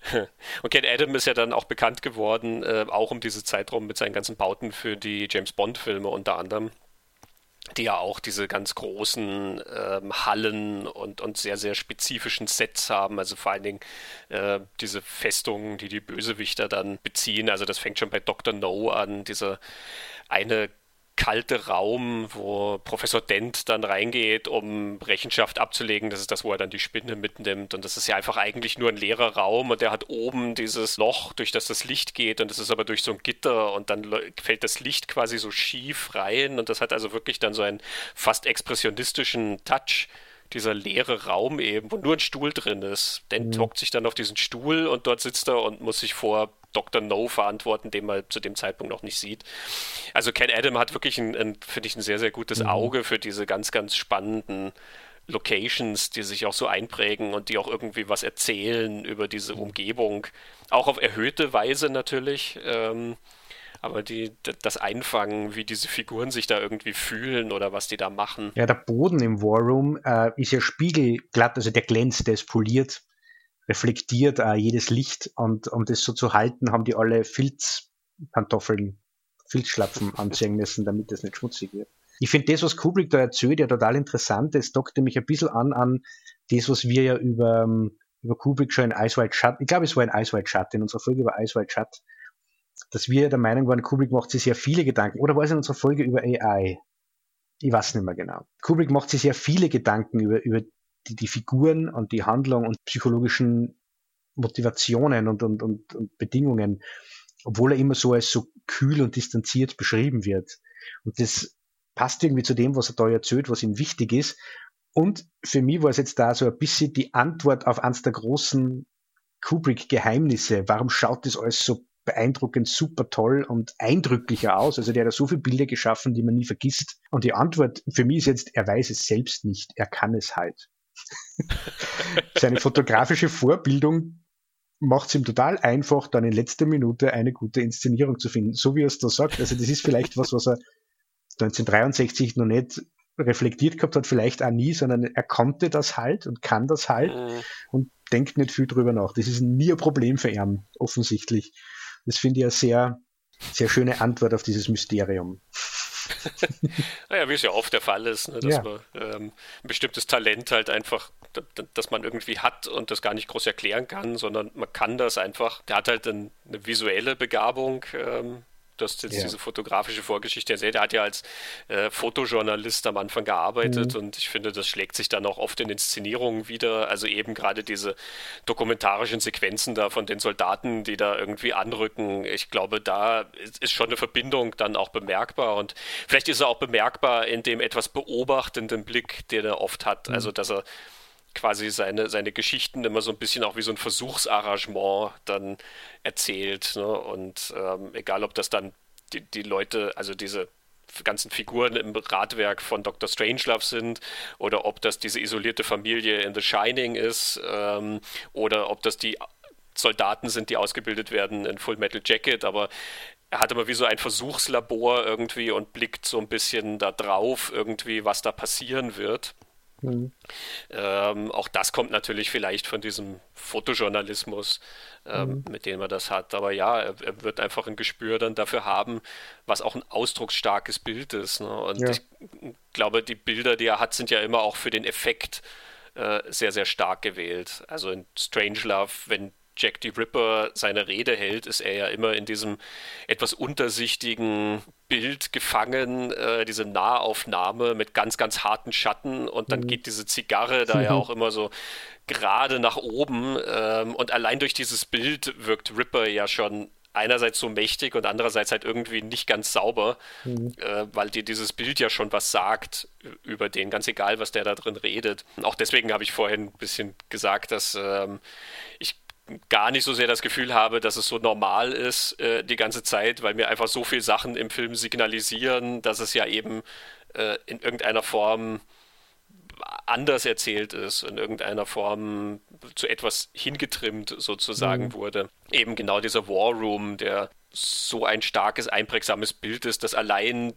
*laughs* Und Ken Adam ist ja dann auch bekannt geworden, äh, auch um diese Zeitraum mit seinen ganzen Bauten für die James Bond-Filme unter anderem die ja auch diese ganz großen ähm, Hallen und, und sehr, sehr spezifischen Sets haben. Also vor allen Dingen äh, diese Festungen, die die Bösewichter dann beziehen. Also das fängt schon bei Dr. No an, diese eine kalte Raum, wo Professor Dent dann reingeht, um Rechenschaft abzulegen. Das ist das, wo er dann die Spinne mitnimmt. Und das ist ja einfach eigentlich nur ein leerer Raum und der hat oben dieses Loch, durch das das Licht geht. Und das ist aber durch so ein Gitter und dann fällt das Licht quasi so schief rein. Und das hat also wirklich dann so einen fast expressionistischen Touch dieser leere Raum eben, wo nur ein Stuhl drin ist. Dent mhm. hockt sich dann auf diesen Stuhl und dort sitzt er und muss sich vor Dr. No verantworten, den man zu dem Zeitpunkt noch nicht sieht. Also Ken Adam hat wirklich, ein, ein finde ich, ein sehr, sehr gutes mhm. Auge für diese ganz, ganz spannenden Locations, die sich auch so einprägen und die auch irgendwie was erzählen über diese mhm. Umgebung. Auch auf erhöhte Weise natürlich. Ähm, aber die, das Einfangen, wie diese Figuren sich da irgendwie fühlen oder was die da machen. Ja, der Boden im War Room äh, ist ja spiegelglatt, also der glänzt, der ist poliert reflektiert äh, jedes Licht und um das so zu halten, haben die alle Filzpantoffeln, Filzschlapfen *laughs* anziehen müssen, damit das nicht schmutzig wird. Ich finde das, was Kubrick da erzählt, ja total interessant. Es dockt mich ein bisschen an an das, was wir ja über, ähm, über Kubrick schon in Ice White Shut, ich glaube, es war in Ice White Shut, in unserer Folge über Ice White Shut, dass wir der Meinung waren, Kubrick macht sich sehr viele Gedanken. Oder war es in unserer Folge über AI? Ich weiß nicht mehr genau. Kubrick macht sich sehr viele Gedanken über, über die, die Figuren und die Handlung und psychologischen Motivationen und, und, und, und Bedingungen, obwohl er immer so als so kühl und distanziert beschrieben wird. Und das passt irgendwie zu dem, was er da erzählt, was ihm wichtig ist. Und für mich war es jetzt da so ein bisschen die Antwort auf eines der großen Kubrick-Geheimnisse. Warum schaut das alles so beeindruckend, super toll und eindrücklicher aus? Also der hat so viele Bilder geschaffen, die man nie vergisst. Und die Antwort für mich ist jetzt, er weiß es selbst nicht, er kann es halt. *laughs* Seine fotografische Vorbildung macht es ihm total einfach, dann in letzter Minute eine gute Inszenierung zu finden. So wie er es da sagt. Also das ist vielleicht was, was er 1963 noch nicht reflektiert gehabt hat, vielleicht auch nie, sondern er konnte das halt und kann das halt mhm. und denkt nicht viel drüber nach. Das ist nie ein Problem für ihn, offensichtlich. Das finde ich eine sehr, sehr schöne Antwort auf dieses Mysterium. *laughs* naja, wie es ja oft der Fall ist, ne, dass ja. man ähm, ein bestimmtes Talent halt einfach, dass man irgendwie hat und das gar nicht groß erklären kann, sondern man kann das einfach. Der hat halt ein, eine visuelle Begabung, ähm, Du hast jetzt ja. diese fotografische Vorgeschichte erzählt. Er hat ja als äh, Fotojournalist am Anfang gearbeitet mhm. und ich finde, das schlägt sich dann auch oft in Inszenierungen wieder. Also eben gerade diese dokumentarischen Sequenzen da von den Soldaten, die da irgendwie anrücken. Ich glaube, da ist, ist schon eine Verbindung dann auch bemerkbar und vielleicht ist er auch bemerkbar in dem etwas beobachtenden Blick, den er oft hat. Mhm. Also, dass er quasi seine, seine Geschichten immer so ein bisschen auch wie so ein Versuchsarrangement dann erzählt. Ne? Und ähm, egal, ob das dann die, die Leute, also diese ganzen Figuren im Radwerk von Dr. Strangelove sind oder ob das diese isolierte Familie in The Shining ist ähm, oder ob das die Soldaten sind, die ausgebildet werden in Full Metal Jacket, aber er hat immer wie so ein Versuchslabor irgendwie und blickt so ein bisschen da drauf irgendwie, was da passieren wird. Mhm. Ähm, auch das kommt natürlich vielleicht von diesem Fotojournalismus, ähm, mhm. mit dem er das hat. Aber ja, er, er, wird einfach ein Gespür dann dafür haben, was auch ein ausdrucksstarkes Bild ist. Ne? Und ja. ich glaube, die Bilder, die er hat, sind ja immer auch für den Effekt äh, sehr, sehr stark gewählt. Also in Strangelove, wenn Jack the Ripper seine Rede hält, ist er ja immer in diesem etwas untersichtigen Bild gefangen, äh, diese Nahaufnahme mit ganz, ganz harten Schatten und dann mhm. geht diese Zigarre da mhm. ja *laughs* auch immer so gerade nach oben ähm, und allein durch dieses Bild wirkt Ripper ja schon einerseits so mächtig und andererseits halt irgendwie nicht ganz sauber, mhm. äh, weil dir dieses Bild ja schon was sagt über den, ganz egal, was der da drin redet. Auch deswegen habe ich vorhin ein bisschen gesagt, dass ähm, ich gar nicht so sehr das Gefühl habe, dass es so normal ist äh, die ganze Zeit, weil mir einfach so viele Sachen im Film signalisieren, dass es ja eben äh, in irgendeiner Form anders erzählt ist, in irgendeiner Form zu etwas hingetrimmt sozusagen mhm. wurde. Eben genau dieser War Room, der so ein starkes, einprägsames Bild ist, dass allein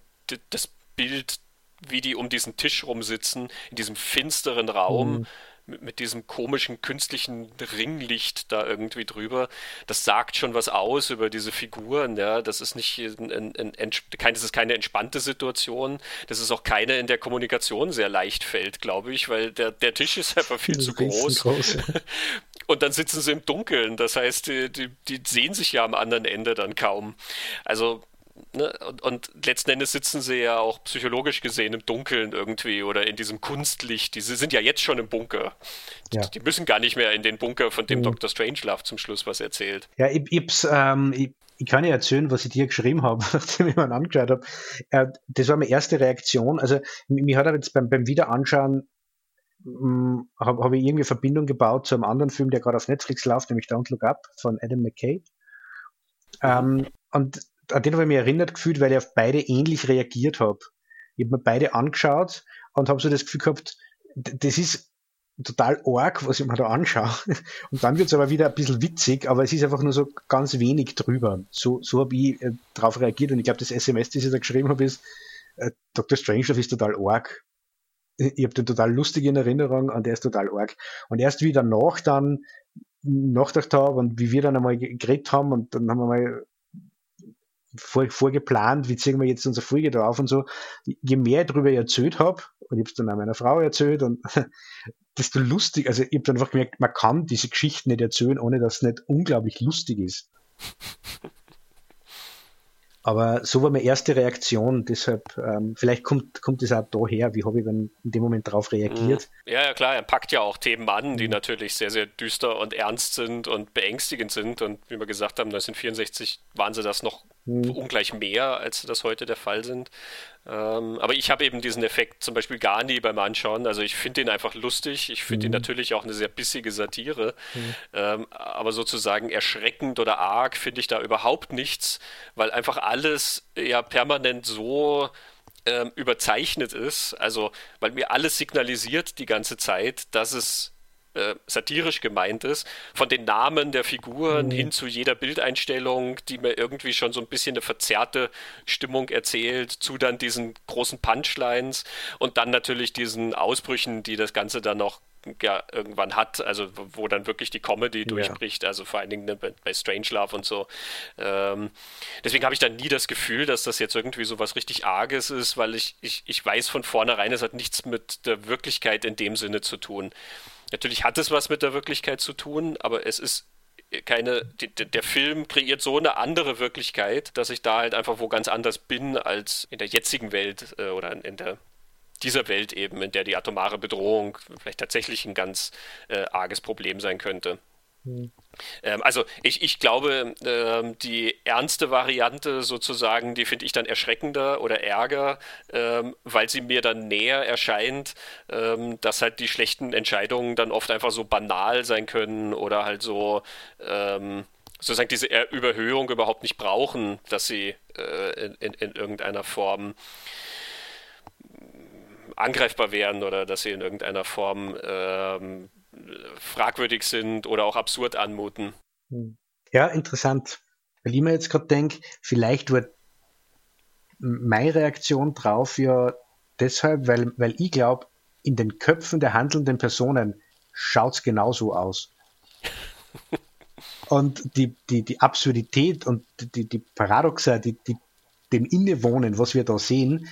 das Bild, wie die um diesen Tisch rumsitzen, in diesem finsteren Raum, mhm mit, mit diesem komischen künstlichen Ringlicht da irgendwie drüber. Das sagt schon was aus über diese Figuren. Ja, das ist nicht ein, ein, ein, kein, das ist keine entspannte Situation. Das ist auch keine, in der Kommunikation sehr leicht fällt, glaube ich, weil der, der Tisch ist einfach viel zu groß. groß ja. *laughs* Und dann sitzen sie im Dunkeln. Das heißt, die, die, die sehen sich ja am anderen Ende dann kaum. Also Ne? Und, und, letzten Endes sitzen sie ja auch psychologisch gesehen im Dunkeln irgendwie oder in diesem Kunstlicht. Die sind ja jetzt schon im Bunker. Ja. Die, die, müssen gar nicht mehr in den Bunker, von dem mhm. Dr. Strangelove zum Schluss was erzählt. Ja, ich, ich, ähm, ich, ich kann ja erzählen, was ich dir geschrieben *laughs* habe, nachdem ich mir angeschaut habe. Äh, das war meine erste Reaktion. Also, mich hat er jetzt beim, beim Wiederanschauen habe hab ich irgendwie Verbindung gebaut zu einem anderen Film, der gerade auf Netflix läuft, nämlich Don't Look Up von Adam McKay. Ähm, und an den habe ich mich erinnert gefühlt, weil ich auf beide ähnlich reagiert habe. Ich habe mir beide angeschaut und habe so das Gefühl gehabt, das ist total arg, was ich mir da anschaue. *laughs* Und dann wird es aber wieder ein bisschen witzig, aber es ist einfach nur so ganz wenig drüber. So, so habe ich äh, darauf reagiert und ich glaube, das SMS, das ich da geschrieben habe, ist, äh, Dr. Strangelove ist total arg. Ich habe den total lustig in Erinnerung und der ist total arg. Und erst wie danach dann nachgedacht habe und wie wir dann einmal geredet haben und dann haben wir mal vor, vorgeplant, wie ziehen wir jetzt unsere Folge drauf und so. Je mehr ich darüber erzählt habe, und ich habe es dann auch meiner Frau erzählt, und *laughs* desto lustig, also ich habe dann einfach gemerkt, man kann diese Geschichten nicht erzählen, ohne dass es nicht unglaublich lustig ist. *laughs* Aber so war meine erste Reaktion, deshalb, ähm, vielleicht kommt, kommt es auch daher, wie habe ich dann in dem Moment darauf reagiert. Mhm. Ja, ja, klar, er packt ja auch Themen an, die mhm. natürlich sehr, sehr düster und ernst sind und beängstigend sind. Und wie wir gesagt haben, 1964 waren sie das noch mhm. ungleich mehr, als das heute der Fall sind. Ähm, aber ich habe eben diesen Effekt zum Beispiel gar nie beim Anschauen. Also ich finde ihn einfach lustig. Ich finde mhm. ihn natürlich auch eine sehr bissige Satire. Mhm. Ähm, aber sozusagen erschreckend oder arg finde ich da überhaupt nichts, weil einfach alles ja permanent so ähm, überzeichnet ist. Also weil mir alles signalisiert die ganze Zeit, dass es äh, satirisch gemeint ist, von den Namen der Figuren mhm. hin zu jeder Bildeinstellung, die mir irgendwie schon so ein bisschen eine verzerrte Stimmung erzählt, zu dann diesen großen Punchlines und dann natürlich diesen Ausbrüchen, die das Ganze dann noch ja, irgendwann hat, also wo dann wirklich die Comedy ja. durchbricht, also vor allen Dingen ne, bei, bei Strangelove und so. Ähm, deswegen habe ich dann nie das Gefühl, dass das jetzt irgendwie so was richtig Arges ist, weil ich, ich, ich weiß von vornherein, es hat nichts mit der Wirklichkeit in dem Sinne zu tun. Natürlich hat es was mit der Wirklichkeit zu tun, aber es ist keine, die, der Film kreiert so eine andere Wirklichkeit, dass ich da halt einfach wo ganz anders bin als in der jetzigen Welt äh, oder in der dieser Welt eben, in der die atomare Bedrohung vielleicht tatsächlich ein ganz äh, arges Problem sein könnte. Hm. Ähm, also ich, ich glaube, ähm, die ernste Variante sozusagen, die finde ich dann erschreckender oder ärger, ähm, weil sie mir dann näher erscheint, ähm, dass halt die schlechten Entscheidungen dann oft einfach so banal sein können oder halt so ähm, sozusagen diese Überhöhung überhaupt nicht brauchen, dass sie äh, in, in, in irgendeiner Form angreifbar wären oder dass sie in irgendeiner Form ähm, fragwürdig sind oder auch absurd anmuten. Hm. Ja, interessant. Weil ich mir jetzt gerade denke, vielleicht wird meine Reaktion drauf ja deshalb, weil, weil ich glaube, in den Köpfen der handelnden Personen schaut es genauso aus. *laughs* und die, die, die Absurdität und die, die Paradoxa, die, die dem Innewohnen, was wir da sehen,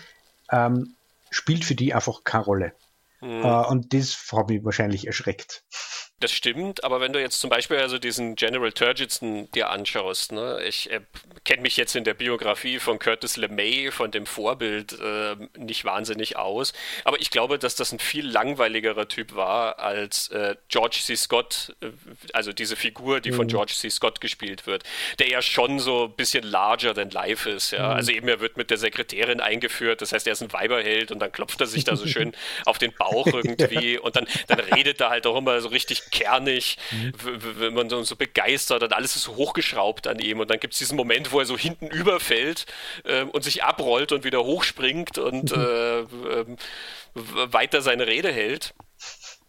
ähm, spielt für die einfach keine Rolle. Mhm. Äh, und das hat mich wahrscheinlich erschreckt. Das stimmt, aber wenn du jetzt zum Beispiel also diesen General Turgidson dir anschaust, ne, ich äh, kenne mich jetzt in der Biografie von Curtis LeMay, von dem Vorbild, äh, nicht wahnsinnig aus, aber ich glaube, dass das ein viel langweiligerer Typ war als äh, George C. Scott, äh, also diese Figur, die mhm. von George C. Scott gespielt wird, der ja schon so ein bisschen larger than life ist, ja. Mhm. Also eben er wird mit der Sekretärin eingeführt, das heißt, er ist ein Weiberheld und dann klopft er sich da so schön *laughs* auf den Bauch irgendwie ja. und dann, dann redet er halt auch immer so richtig kernig, mhm. wenn man so, so, begeistert und alles ist so hochgeschraubt an ihm. Und dann gibt es diesen Moment, wo er so hinten überfällt äh, und sich abrollt und wieder hochspringt und mhm. äh, äh, weiter seine Rede hält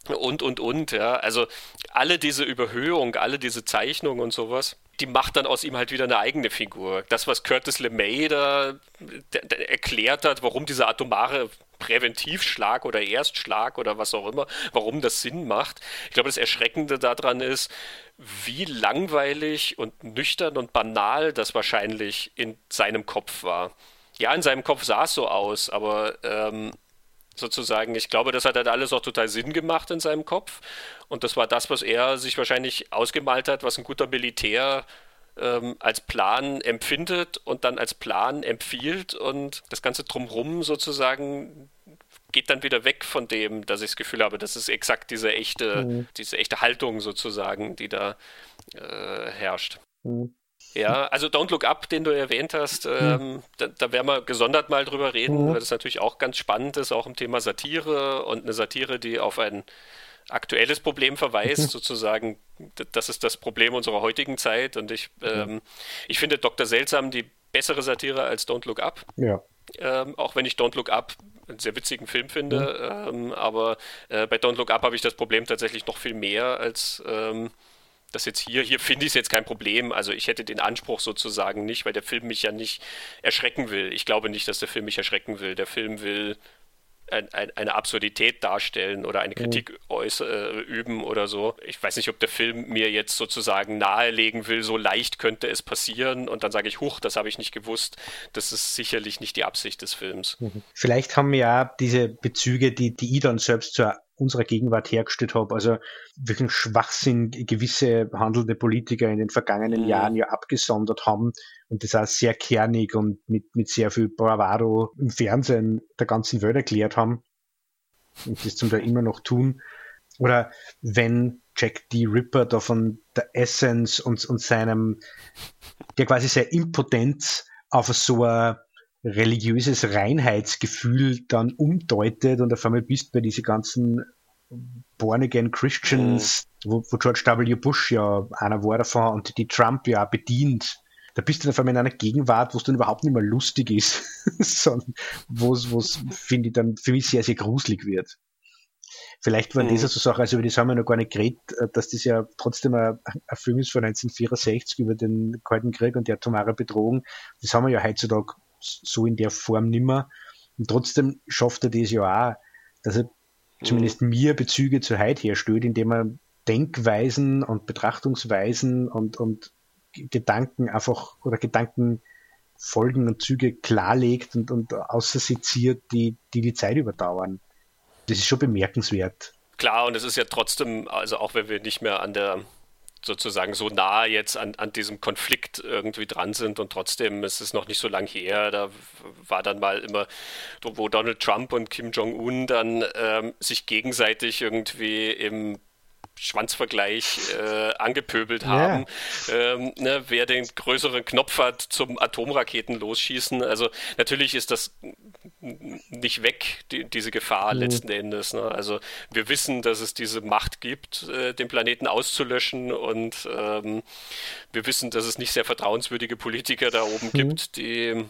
und, und, und, ja. Also alle diese Überhöhung, alle diese Zeichnungen und sowas, die macht dann aus ihm halt wieder eine eigene Figur. Das, was Curtis LeMay da erklärt hat, warum dieser atomare Präventivschlag oder Erstschlag oder was auch immer, warum das Sinn macht. Ich glaube, das Erschreckende daran ist, wie langweilig und nüchtern und banal das wahrscheinlich in seinem Kopf war. Ja, in seinem Kopf sah es so aus, aber ähm, sozusagen, ich glaube, das hat halt alles auch total Sinn gemacht in seinem Kopf. Und das war das, was er sich wahrscheinlich ausgemalt hat, was ein guter Militär ähm, als Plan empfindet und dann als Plan empfiehlt und das Ganze drumherum sozusagen geht dann wieder weg von dem, dass ich das Gefühl habe, das ist exakt diese echte, mhm. diese echte Haltung sozusagen, die da äh, herrscht. Mhm. Ja, also Don't Look Up, den du erwähnt hast, mhm. ähm, da, da, werden wir gesondert mal drüber reden, mhm. weil das natürlich auch ganz spannend ist, auch im Thema Satire und eine Satire, die auf ein aktuelles Problem verweist, mhm. sozusagen, das ist das Problem unserer heutigen Zeit. Und ich, ähm, ich finde Dr. Seltsam die bessere Satire als Don't Look Up. Ja. Ähm, auch wenn ich Don't Look Up einen sehr witzigen Film finde. Mhm. Ähm, aber äh, bei Don't Look Up habe ich das Problem tatsächlich noch viel mehr als ähm, das jetzt hier. Hier finde ich es jetzt kein Problem. Also ich hätte den Anspruch sozusagen nicht, weil der Film mich ja nicht erschrecken will. Ich glaube nicht, dass der Film mich erschrecken will. Der Film will ein, ein, eine Absurdität darstellen oder eine mhm. Kritik äußer, äh, üben oder so. Ich weiß nicht, ob der Film mir jetzt sozusagen nahelegen will, so leicht könnte es passieren und dann sage ich, huch, das habe ich nicht gewusst. Das ist sicherlich nicht die Absicht des Films. Mhm. Vielleicht haben ja diese Bezüge, die, die ich dann selbst zur unserer Gegenwart hergestellt habe. Also welchen Schwachsinn gewisse handelnde Politiker in den vergangenen mhm. Jahren ja abgesondert haben und das auch sehr kernig und mit, mit sehr viel Bravado im Fernsehen der ganzen Welt erklärt haben und das zum Teil immer noch tun. Oder wenn Jack D. Ripper da von der Essence und, und seinem, der quasi sehr Impotenz auf so ein religiöses Reinheitsgefühl dann umdeutet und auf einmal bist bei diese ganzen Born-Again Christians, mhm. wo, wo, George W. Bush ja einer war davon und die Trump ja bedient. Da bist du dann auf einmal in einer Gegenwart, wo es dann überhaupt nicht mehr lustig ist, *laughs* sondern wo es, finde ich, dann für mich sehr, sehr gruselig wird. Vielleicht waren mhm. das so Sachen, also über das haben wir noch gar nicht geredet, äh, dass das ja trotzdem ein, ein Film ist von 1964 über den Kalten Krieg und die atomare Bedrohung. Das haben wir ja heutzutage so in der Form nimmer. Und trotzdem schafft er das ja auch, dass er mhm. zumindest mir Bezüge zur heute herstellt, indem er Denkweisen und Betrachtungsweisen und, und Gedanken einfach oder Gedankenfolgen und Züge klarlegt und, und außerseziert, die, die die Zeit überdauern. Das ist schon bemerkenswert. Klar, und es ist ja trotzdem, also auch wenn wir nicht mehr an der sozusagen so nah jetzt an, an diesem Konflikt irgendwie dran sind und trotzdem ist es noch nicht so lang her. Da war dann mal immer, wo Donald Trump und Kim Jong-un dann ähm, sich gegenseitig irgendwie im Schwanzvergleich äh, angepöbelt haben, yeah. ähm, ne, wer den größeren Knopf hat zum Atomraketen losschießen. Also natürlich ist das nicht weg, die, diese Gefahr mhm. letzten Endes. Ne? Also wir wissen, dass es diese Macht gibt, äh, den Planeten auszulöschen und ähm, wir wissen, dass es nicht sehr vertrauenswürdige Politiker da oben mhm. gibt, die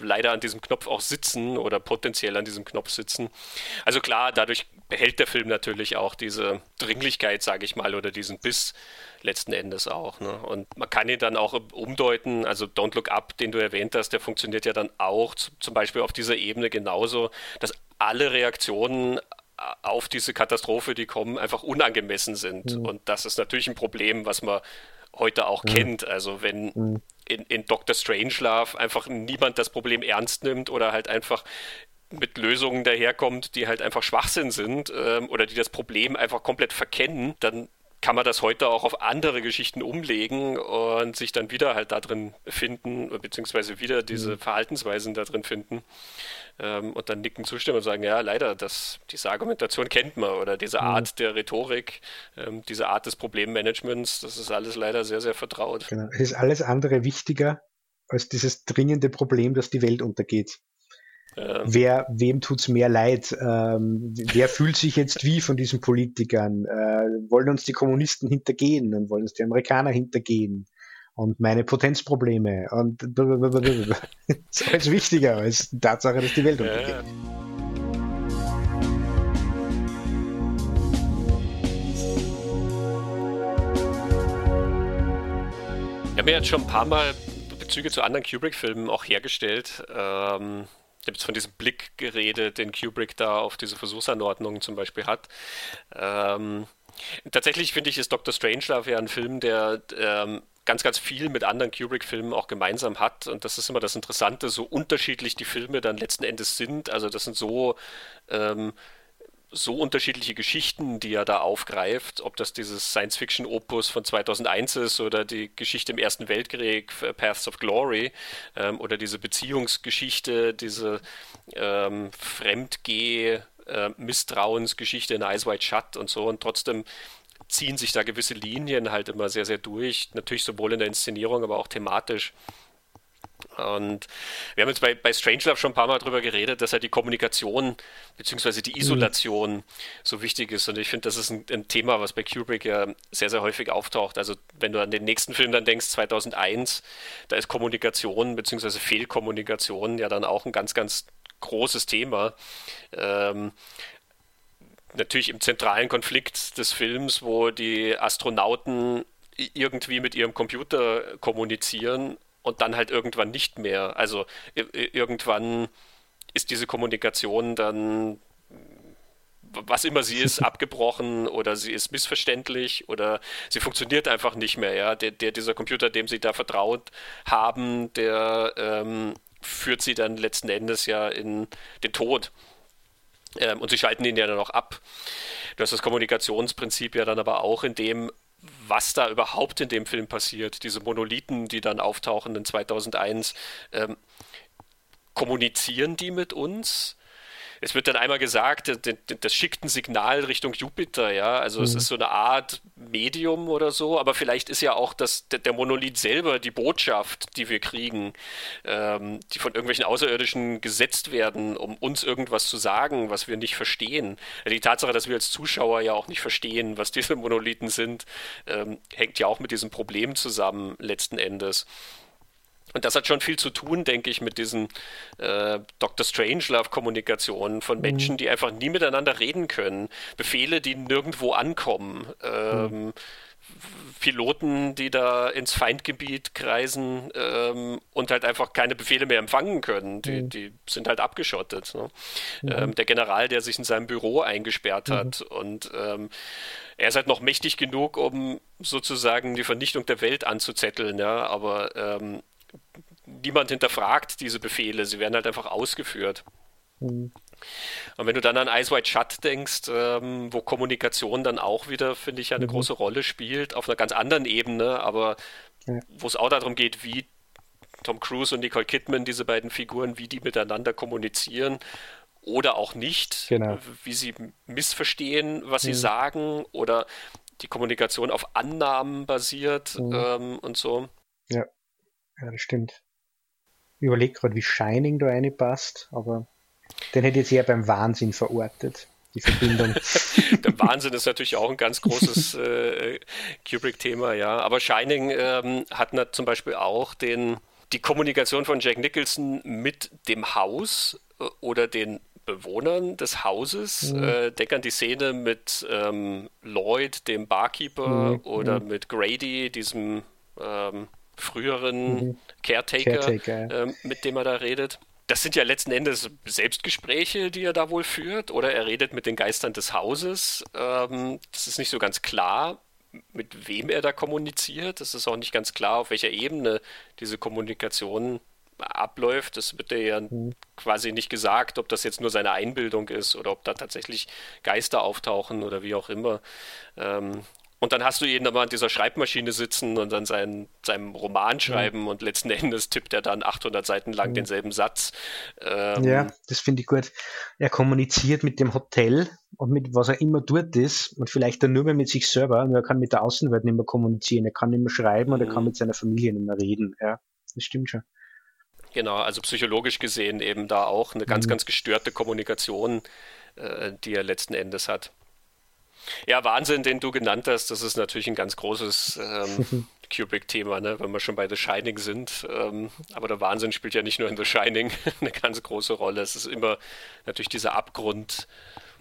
leider an diesem Knopf auch sitzen oder potenziell an diesem Knopf sitzen. Also klar, dadurch behält der Film natürlich auch diese Dringlichkeit, sage ich mal, oder diesen Biss letzten Endes auch. Ne? Und man kann ihn dann auch umdeuten, also Don't Look Up, den du erwähnt hast, der funktioniert ja dann auch zum Beispiel auf dieser Ebene genauso, dass alle Reaktionen auf diese Katastrophe, die kommen, einfach unangemessen sind. Mhm. Und das ist natürlich ein Problem, was man heute auch mhm. kennt. Also wenn mhm. in, in Dr. Strangelove einfach niemand das Problem ernst nimmt oder halt einfach mit Lösungen daherkommt, die halt einfach Schwachsinn sind ähm, oder die das Problem einfach komplett verkennen, dann kann man das heute auch auf andere Geschichten umlegen und sich dann wieder halt da drin finden, beziehungsweise wieder diese mhm. Verhaltensweisen da drin finden ähm, und dann nicken zustimmen und sagen, ja, leider, das, diese Argumentation kennt man oder diese mhm. Art der Rhetorik, ähm, diese Art des Problemmanagements, das ist alles leider sehr, sehr vertraut. Genau. Es ist alles andere wichtiger als dieses dringende Problem, dass die Welt untergeht. Ähm. Wer, wem tut's mehr leid? Ähm, wer fühlt sich jetzt wie von diesen Politikern? Äh, wollen uns die Kommunisten hintergehen? Dann wollen uns die Amerikaner hintergehen? Und meine Potenzprobleme und *laughs* das ist alles wichtiger als die Tatsache, dass die Welt untergeht. Ja. Wir haben ja jetzt schon ein paar Mal Bezüge zu anderen Kubrick-Filmen auch hergestellt. Ähm, ich habe jetzt von diesem Blick geredet, den Kubrick da auf diese Versuchsanordnungen zum Beispiel hat. Ähm, tatsächlich finde ich, ist Dr. Strangelove ja ein Film, der ähm, ganz, ganz viel mit anderen Kubrick-Filmen auch gemeinsam hat. Und das ist immer das Interessante, so unterschiedlich die Filme dann letzten Endes sind. Also das sind so ähm, so unterschiedliche Geschichten, die er da aufgreift, ob das dieses Science-Fiction-Opus von 2001 ist oder die Geschichte im Ersten Weltkrieg, Paths of Glory, ähm, oder diese Beziehungsgeschichte, diese ähm, Fremdgeh- äh, Misstrauensgeschichte in Eyes Wide Shut und so und trotzdem ziehen sich da gewisse Linien halt immer sehr, sehr durch. Natürlich sowohl in der Inszenierung, aber auch thematisch. Und wir haben jetzt bei, bei Strangelove schon ein paar Mal darüber geredet, dass ja die Kommunikation bzw. die Isolation mhm. so wichtig ist. Und ich finde, das ist ein, ein, Thema, was bei Kubrick ja sehr, sehr häufig auftaucht. Also wenn du an den nächsten Film dann denkst, 2001, da ist Kommunikation bzw. Fehlkommunikation ja dann auch ein ganz, ganz großes Thema. Ähm, natürlich im zentralen Konflikt des Films, wo die Astronauten irgendwie mit ihrem Computer kommunizieren und dann halt irgendwann nicht mehr. Also irgendwann ist diese Kommunikation dann, was immer sie ist, *laughs* abgebrochen oder sie ist missverständlich oder sie funktioniert einfach nicht mehr. Ja? Der, der dieser Computer, dem sie da vertraut haben, der ähm, führt sie dann letzten Endes ja in den Tod. Ähm, und sie schalten ihn ja dann auch ab. Du hast das Kommunikationsprinzip ja dann aber auch in dem, was da überhaupt in dem Film passiert. Diese Monolithen, die dann auftauchen in 2001, ähm, kommunizieren die mit uns? Es wird dann einmal gesagt, das schickt ein Signal Richtung Jupiter, ja. Also mhm. es ist so eine Art Medium oder so, aber vielleicht ist ja auch das, der Monolith selber die Botschaft, die wir kriegen, ähm, die von irgendwelchen Außerirdischen gesetzt werden, um uns irgendwas zu sagen, was wir nicht verstehen. Die Tatsache, dass wir als Zuschauer ja auch nicht verstehen, was diese Monolithen sind, ähm, hängt ja auch mit diesem Problem zusammen letzten Endes. Und das hat schon viel zu tun, denke ich, mit diesen äh, Dr. Strangelove-Kommunikationen von Menschen, mhm. die einfach nie miteinander reden können. Befehle, die nirgendwo ankommen. Ähm, mhm. Piloten, die da ins Feindgebiet kreisen ähm, und halt einfach keine Befehle mehr empfangen können. Die, mhm. die sind halt abgeschottet. Ne? Mhm. Ähm, der General, der sich in seinem Büro eingesperrt hat mhm. und ähm, er ist halt noch mächtig genug, um sozusagen die Vernichtung der Welt anzuzetteln, ja, aber ähm, niemand hinterfragt diese Befehle, sie werden halt einfach ausgeführt. Mhm. Und wenn du dann an Eyes Wide Shut denkst, ähm, wo Kommunikation dann auch wieder, finde ich, eine mhm. große Rolle spielt, auf einer ganz anderen Ebene, aber ja. wo es auch darum geht, wie Tom Cruise und Nicole Kidman, diese beiden Figuren, wie die miteinander kommunizieren oder auch nicht, genau. wie sie missverstehen, was mhm. sie sagen oder die Kommunikation auf Annahmen basiert mhm. ähm, und so. Ja. Ja, das stimmt. Überlege gerade, wie Shining da reinpasst, aber den hätte ich jetzt eher beim Wahnsinn verortet, die Verbindung. *laughs* Der Wahnsinn ist natürlich auch ein ganz großes *laughs* äh, Kubrick-Thema, ja. Aber Shining ähm, hat zum Beispiel auch den, die Kommunikation von Jack Nicholson mit dem Haus äh, oder den Bewohnern des Hauses. Mhm. Äh, denk an die Szene mit ähm, Lloyd, dem Barkeeper, mhm. oder mhm. mit Grady, diesem ähm, früheren Caretaker, Caretaker ähm, mit dem er da redet. Das sind ja letzten Endes Selbstgespräche, die er da wohl führt, oder er redet mit den Geistern des Hauses. Ähm, das ist nicht so ganz klar, mit wem er da kommuniziert. Es ist auch nicht ganz klar, auf welcher Ebene diese Kommunikation abläuft. Das wird ja mhm. quasi nicht gesagt, ob das jetzt nur seine Einbildung ist oder ob da tatsächlich Geister auftauchen oder wie auch immer. Ähm, und dann hast du ihn aber an dieser Schreibmaschine sitzen und dann seinen, seinem Roman schreiben mhm. und letzten Endes tippt er dann 800 Seiten lang mhm. denselben Satz. Ähm, ja, das finde ich gut. Er kommuniziert mit dem Hotel und mit was er immer dort ist und vielleicht dann nur mehr mit sich selber. Und er kann mit der Außenwelt nicht mehr kommunizieren. Er kann nicht mehr schreiben und er kann mhm. mit seiner Familie nicht mehr reden. Ja, das stimmt schon. Genau, also psychologisch gesehen eben da auch eine ganz, mhm. ganz gestörte Kommunikation, äh, die er letzten Endes hat. Ja, Wahnsinn, den du genannt hast, das ist natürlich ein ganz großes ähm, *laughs* Kubrick-Thema, ne? wenn wir schon bei The Shining sind. Ähm, aber der Wahnsinn spielt ja nicht nur in The Shining *laughs* eine ganz große Rolle. Es ist immer natürlich dieser Abgrund.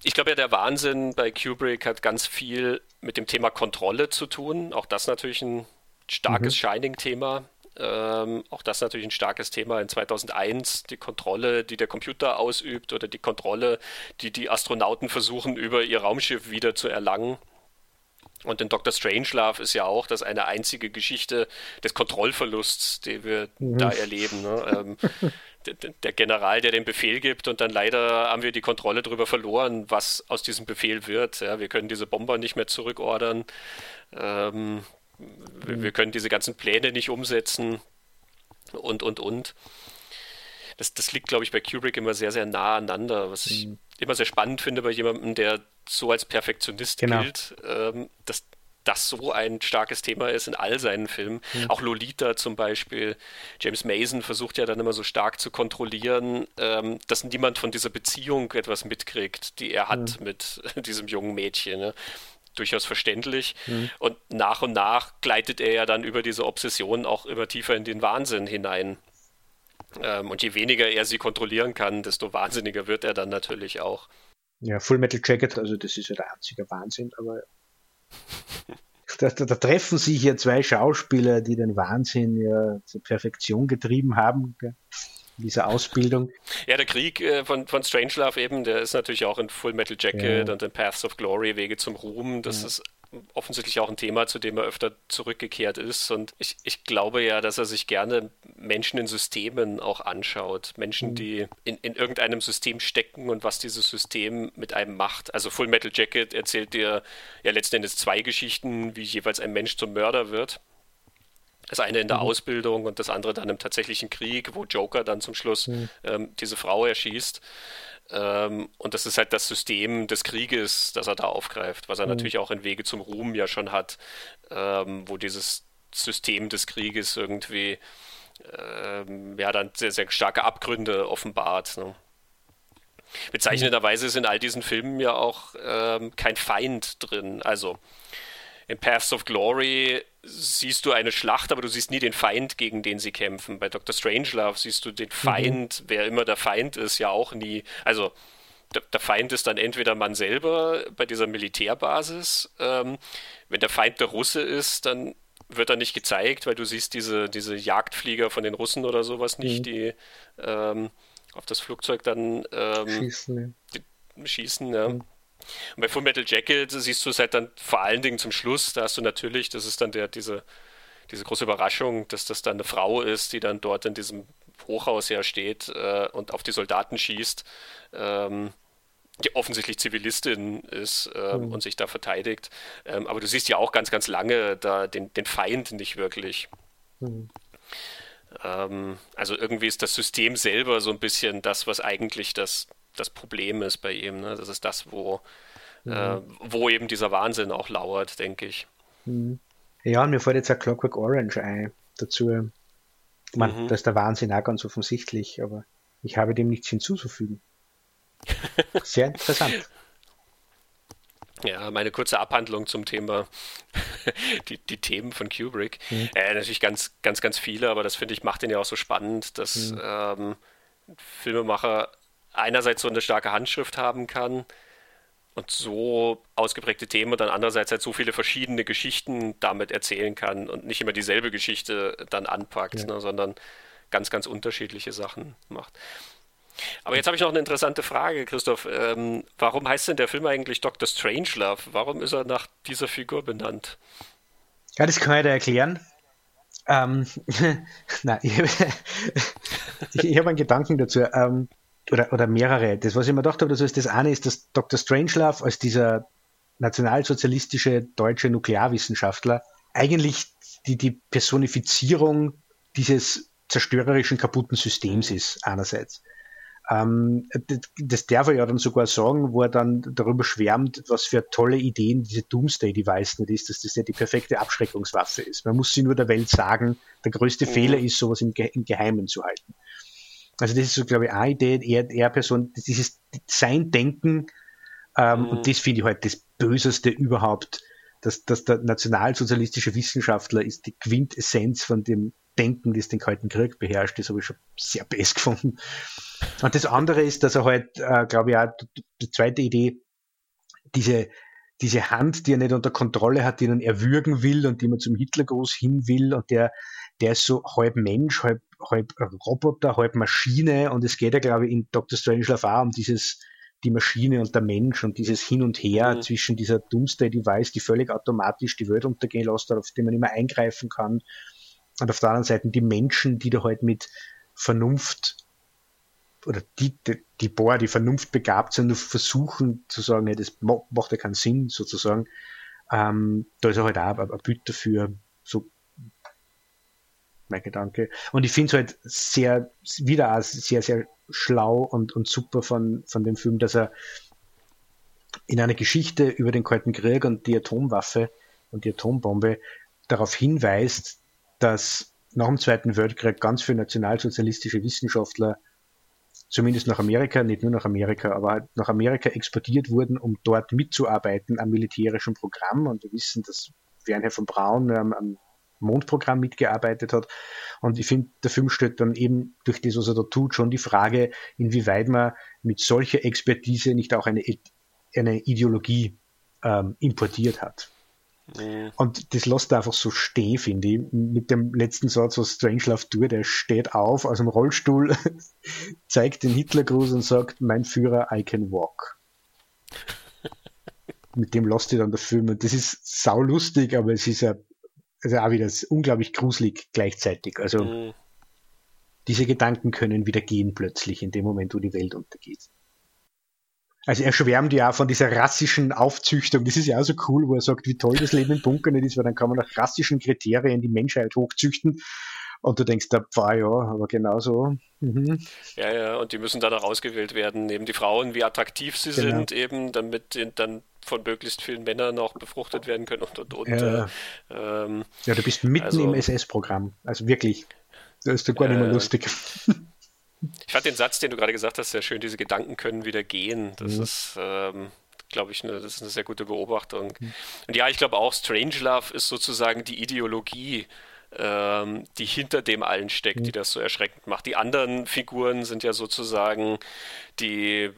Ich glaube ja, der Wahnsinn bei Kubrick hat ganz viel mit dem Thema Kontrolle zu tun. Auch das natürlich ein starkes mhm. Shining-Thema. Ähm, auch das natürlich ein starkes Thema in 2001, die Kontrolle, die der Computer ausübt oder die Kontrolle, die die Astronauten versuchen, über ihr Raumschiff wieder zu erlangen. Und in Dr. Strangelove ist ja auch das eine einzige Geschichte des Kontrollverlusts, die wir mhm. da erleben. Ne? Ähm, *laughs* der General, der den Befehl gibt und dann leider haben wir die Kontrolle darüber verloren, was aus diesem Befehl wird. Ja, wir können diese Bomber nicht mehr zurückordern. Ähm, wir, wir können diese ganzen Pläne nicht umsetzen und, und, und. Das, das liegt, glaube ich, bei Kubrick immer sehr, sehr nah aneinander, was ich mhm. immer sehr spannend finde bei jemandem, der so als Perfektionist genau. gilt, ähm, dass das so ein starkes Thema ist in all seinen Filmen. Mhm. Auch Lolita zum Beispiel. James Mason versucht ja dann immer so stark zu kontrollieren, ähm, dass niemand von dieser Beziehung etwas mitkriegt, die er hat mhm. mit *laughs* diesem jungen Mädchen. Ne? Durchaus verständlich. Mhm. Und nach und nach gleitet er ja dann über diese Obsession auch immer tiefer in den Wahnsinn hinein. Ähm, und je weniger er sie kontrollieren kann, desto wahnsinniger wird er dann natürlich auch. Ja, Full Metal Jacket, also das ist ja der einzige Wahnsinn, aber *laughs* da, da, da, treffen sich ja zwei Schauspieler, die den Wahnsinn ja zur Perfektion getrieben haben. Gell? diese Ausbildung. Ja, der Krieg äh, von, von Strangelove eben, der ist natürlich auch in Full Metal Jacket ja. und in Paths of Glory, Wege zum Ruhm. Das ja. ist offensichtlich auch ein Thema, zu dem er öfter zurückgekehrt ist. Und ich, ich glaube ja, dass er sich gerne Menschen in Systemen auch anschaut. Menschen, mhm. die in, in irgendeinem System stecken und was dieses System mit einem macht. Also Full Metal Jacket erzählt dir ja letzten Endes zwei Geschichten, wie jeweils ein Mensch zum Mörder wird. Das eine in der mhm. Ausbildung und das andere dann im tatsächlichen Krieg, wo Joker dann zum Schluss mhm. ähm, diese Frau erschießt. Ähm, und das ist halt das System des Krieges, das er da aufgreift, was er mhm. natürlich auch in Wege zum Ruhm ja schon hat, ähm, wo dieses System des Krieges irgendwie ähm, ja dann sehr, sehr starke Abgründe offenbart. Ne? Bezeichnenderweise ist in all diesen Filmen ja auch ähm, kein Feind drin. Also in Paths of Glory siehst du eine Schlacht, aber du siehst nie den Feind, gegen den sie kämpfen. Bei Dr. Strangelove siehst du den mhm. Feind, mhm. wer immer der Feind ist, ja auch nie. Also der, der Feind ist dann entweder man selber bei dieser Militärbasis. Ähm, wenn der Feind der Russe ist, dann wird er nicht gezeigt, weil du siehst diese, diese Jagdflieger von den Russen oder sowas nicht, mhm. die ähm, auf das Flugzeug dann ähm, schießen. Die, schießen ja. Mhm. Und bei Full Metal Jacket siehst du es halt dann vor allen Dingen zum Schluss, da hast du natürlich, das ist dann der, diese, diese große Überraschung, dass das dann eine Frau ist, die dann dort in diesem Hochhaus ja steht äh, und auf die Soldaten schießt, ähm, die offensichtlich Zivilistin ist ähm, mhm. und sich da verteidigt. Ähm, aber du siehst ja auch ganz, ganz lange da den, den Feind nicht wirklich. Mhm. Ähm, also irgendwie ist das System selber so ein bisschen das, was eigentlich das, das Problem ist bei ihm. Ne? Das ist das, wo, mhm. äh, wo eben dieser Wahnsinn auch lauert, denke ich. Mhm. Ja, und mir fällt jetzt ein Clockwork Orange ein dazu. Ich meine, mhm. da ist der Wahnsinn auch ganz offensichtlich, aber ich habe dem nichts hinzuzufügen. *laughs* Sehr interessant. Ja, meine kurze Abhandlung zum Thema, *laughs* die, die Themen von Kubrick. Mhm. Äh, natürlich ganz, ganz, ganz viele, aber das finde ich macht ihn ja auch so spannend, dass mhm. ähm, Filmemacher einerseits so eine starke Handschrift haben kann und so ausgeprägte Themen und dann andererseits halt so viele verschiedene Geschichten damit erzählen kann und nicht immer dieselbe Geschichte dann anpackt, ja. ne, sondern ganz, ganz unterschiedliche Sachen macht. Aber jetzt habe ich noch eine interessante Frage, Christoph. Ähm, warum heißt denn der Film eigentlich Dr. Strangelove? Warum ist er nach dieser Figur benannt? Ja, das kann ich dir erklären. Ähm, *laughs* nein, *laughs* ich, ich habe einen Gedanken dazu. Ähm, oder, oder mehrere. Das, was ich mir gedacht habe, das, ist das eine ist, dass Dr. Strangelove als dieser nationalsozialistische deutsche Nuklearwissenschaftler eigentlich die, die Personifizierung dieses zerstörerischen, kaputten Systems ist, einerseits. Ähm, das darf er ja dann sogar sagen, wo er dann darüber schwärmt, was für tolle Ideen diese Doomsday-Device nicht ist, dass das ja die perfekte Abschreckungswaffe ist. Man muss sie nur der Welt sagen, der größte mhm. Fehler ist, sowas im, Ge im Geheimen zu halten. Also das ist so, glaube ich, eine Idee, er, er Person, dieses sein Denken, ähm, mhm. und das finde ich halt das Böseste überhaupt, dass, dass der nationalsozialistische Wissenschaftler ist die Quintessenz von dem Denken, das den Kalten Krieg beherrscht. Das habe ich schon sehr best *laughs* gefunden. Und das andere ist, dass er halt, äh, glaube ich, auch die zweite Idee, diese, diese Hand, die er nicht unter Kontrolle hat, die er erwürgen will und die man zum Hitlergruß hin will und der, der ist so halb Mensch, halb halb Roboter, halb Maschine und es geht ja, glaube ich, in Dr. Strangelove auch um dieses, die Maschine und der Mensch und dieses Hin und Her mhm. zwischen dieser Doomsday-Device, die völlig automatisch die Welt untergehen lässt, auf die man immer eingreifen kann, und auf der anderen Seite die Menschen, die da halt mit Vernunft oder die, die, die boah, die Vernunft begabt sind und versuchen zu sagen, hey, das macht ja keinen Sinn, sozusagen. Ähm, da ist er halt auch ein, ein Bild dafür, so mein Gedanke. Und ich finde es halt sehr, wieder auch sehr, sehr schlau und, und super von, von dem Film, dass er in einer Geschichte über den Kalten Krieg und die Atomwaffe und die Atombombe darauf hinweist, dass nach dem Zweiten Weltkrieg ganz viele nationalsozialistische Wissenschaftler zumindest nach Amerika, nicht nur nach Amerika, aber nach Amerika exportiert wurden, um dort mitzuarbeiten am militärischen Programm. Und wir wissen, dass Werner von Braun am, am Mondprogramm mitgearbeitet hat. Und ich finde, der Film stellt dann eben durch das, was er da tut, schon die Frage, inwieweit man mit solcher Expertise nicht auch eine, eine Ideologie ähm, importiert hat. Mhm. Und das lässt einfach so stehen, finde ich. Mit dem letzten Satz, was Strangelove tut, der steht auf aus dem Rollstuhl, *laughs* zeigt den Hitlergruß und sagt, mein Führer, I can walk. *laughs* Mit dem lässt ihr dann der Film. Und das ist saulustig, aber es ist ja also auch wieder unglaublich gruselig gleichzeitig. Also mhm. diese Gedanken können wieder gehen plötzlich in dem Moment, wo die Welt untergeht. Also er schwärmt ja auch von dieser rassischen Aufzüchtung. Das ist ja auch so cool, wo er sagt, wie toll das Leben im Bunker nicht ist, weil dann kann man nach rassischen Kriterien die Menschheit hochzüchten. Und du denkst, da war ja, aber genauso. Mhm. Ja, ja, und die müssen dann auch ausgewählt werden, eben die Frauen, wie attraktiv sie genau. sind, eben, damit dann von möglichst vielen Männern noch befruchtet werden können und und und. Ja, ähm, ja du bist mitten also, im SS-Programm. Also wirklich. Da ist doch gar nicht mehr äh, lustig. Ich fand den Satz, den du gerade gesagt hast, sehr schön. Diese Gedanken können wieder gehen. Das mhm. ist, ähm, glaube ich, eine, das ist eine sehr gute Beobachtung. Mhm. Und ja, ich glaube auch, Strangelove ist sozusagen die Ideologie, ähm, die hinter dem allen steckt, mhm. die das so erschreckend macht. Die anderen Figuren sind ja sozusagen die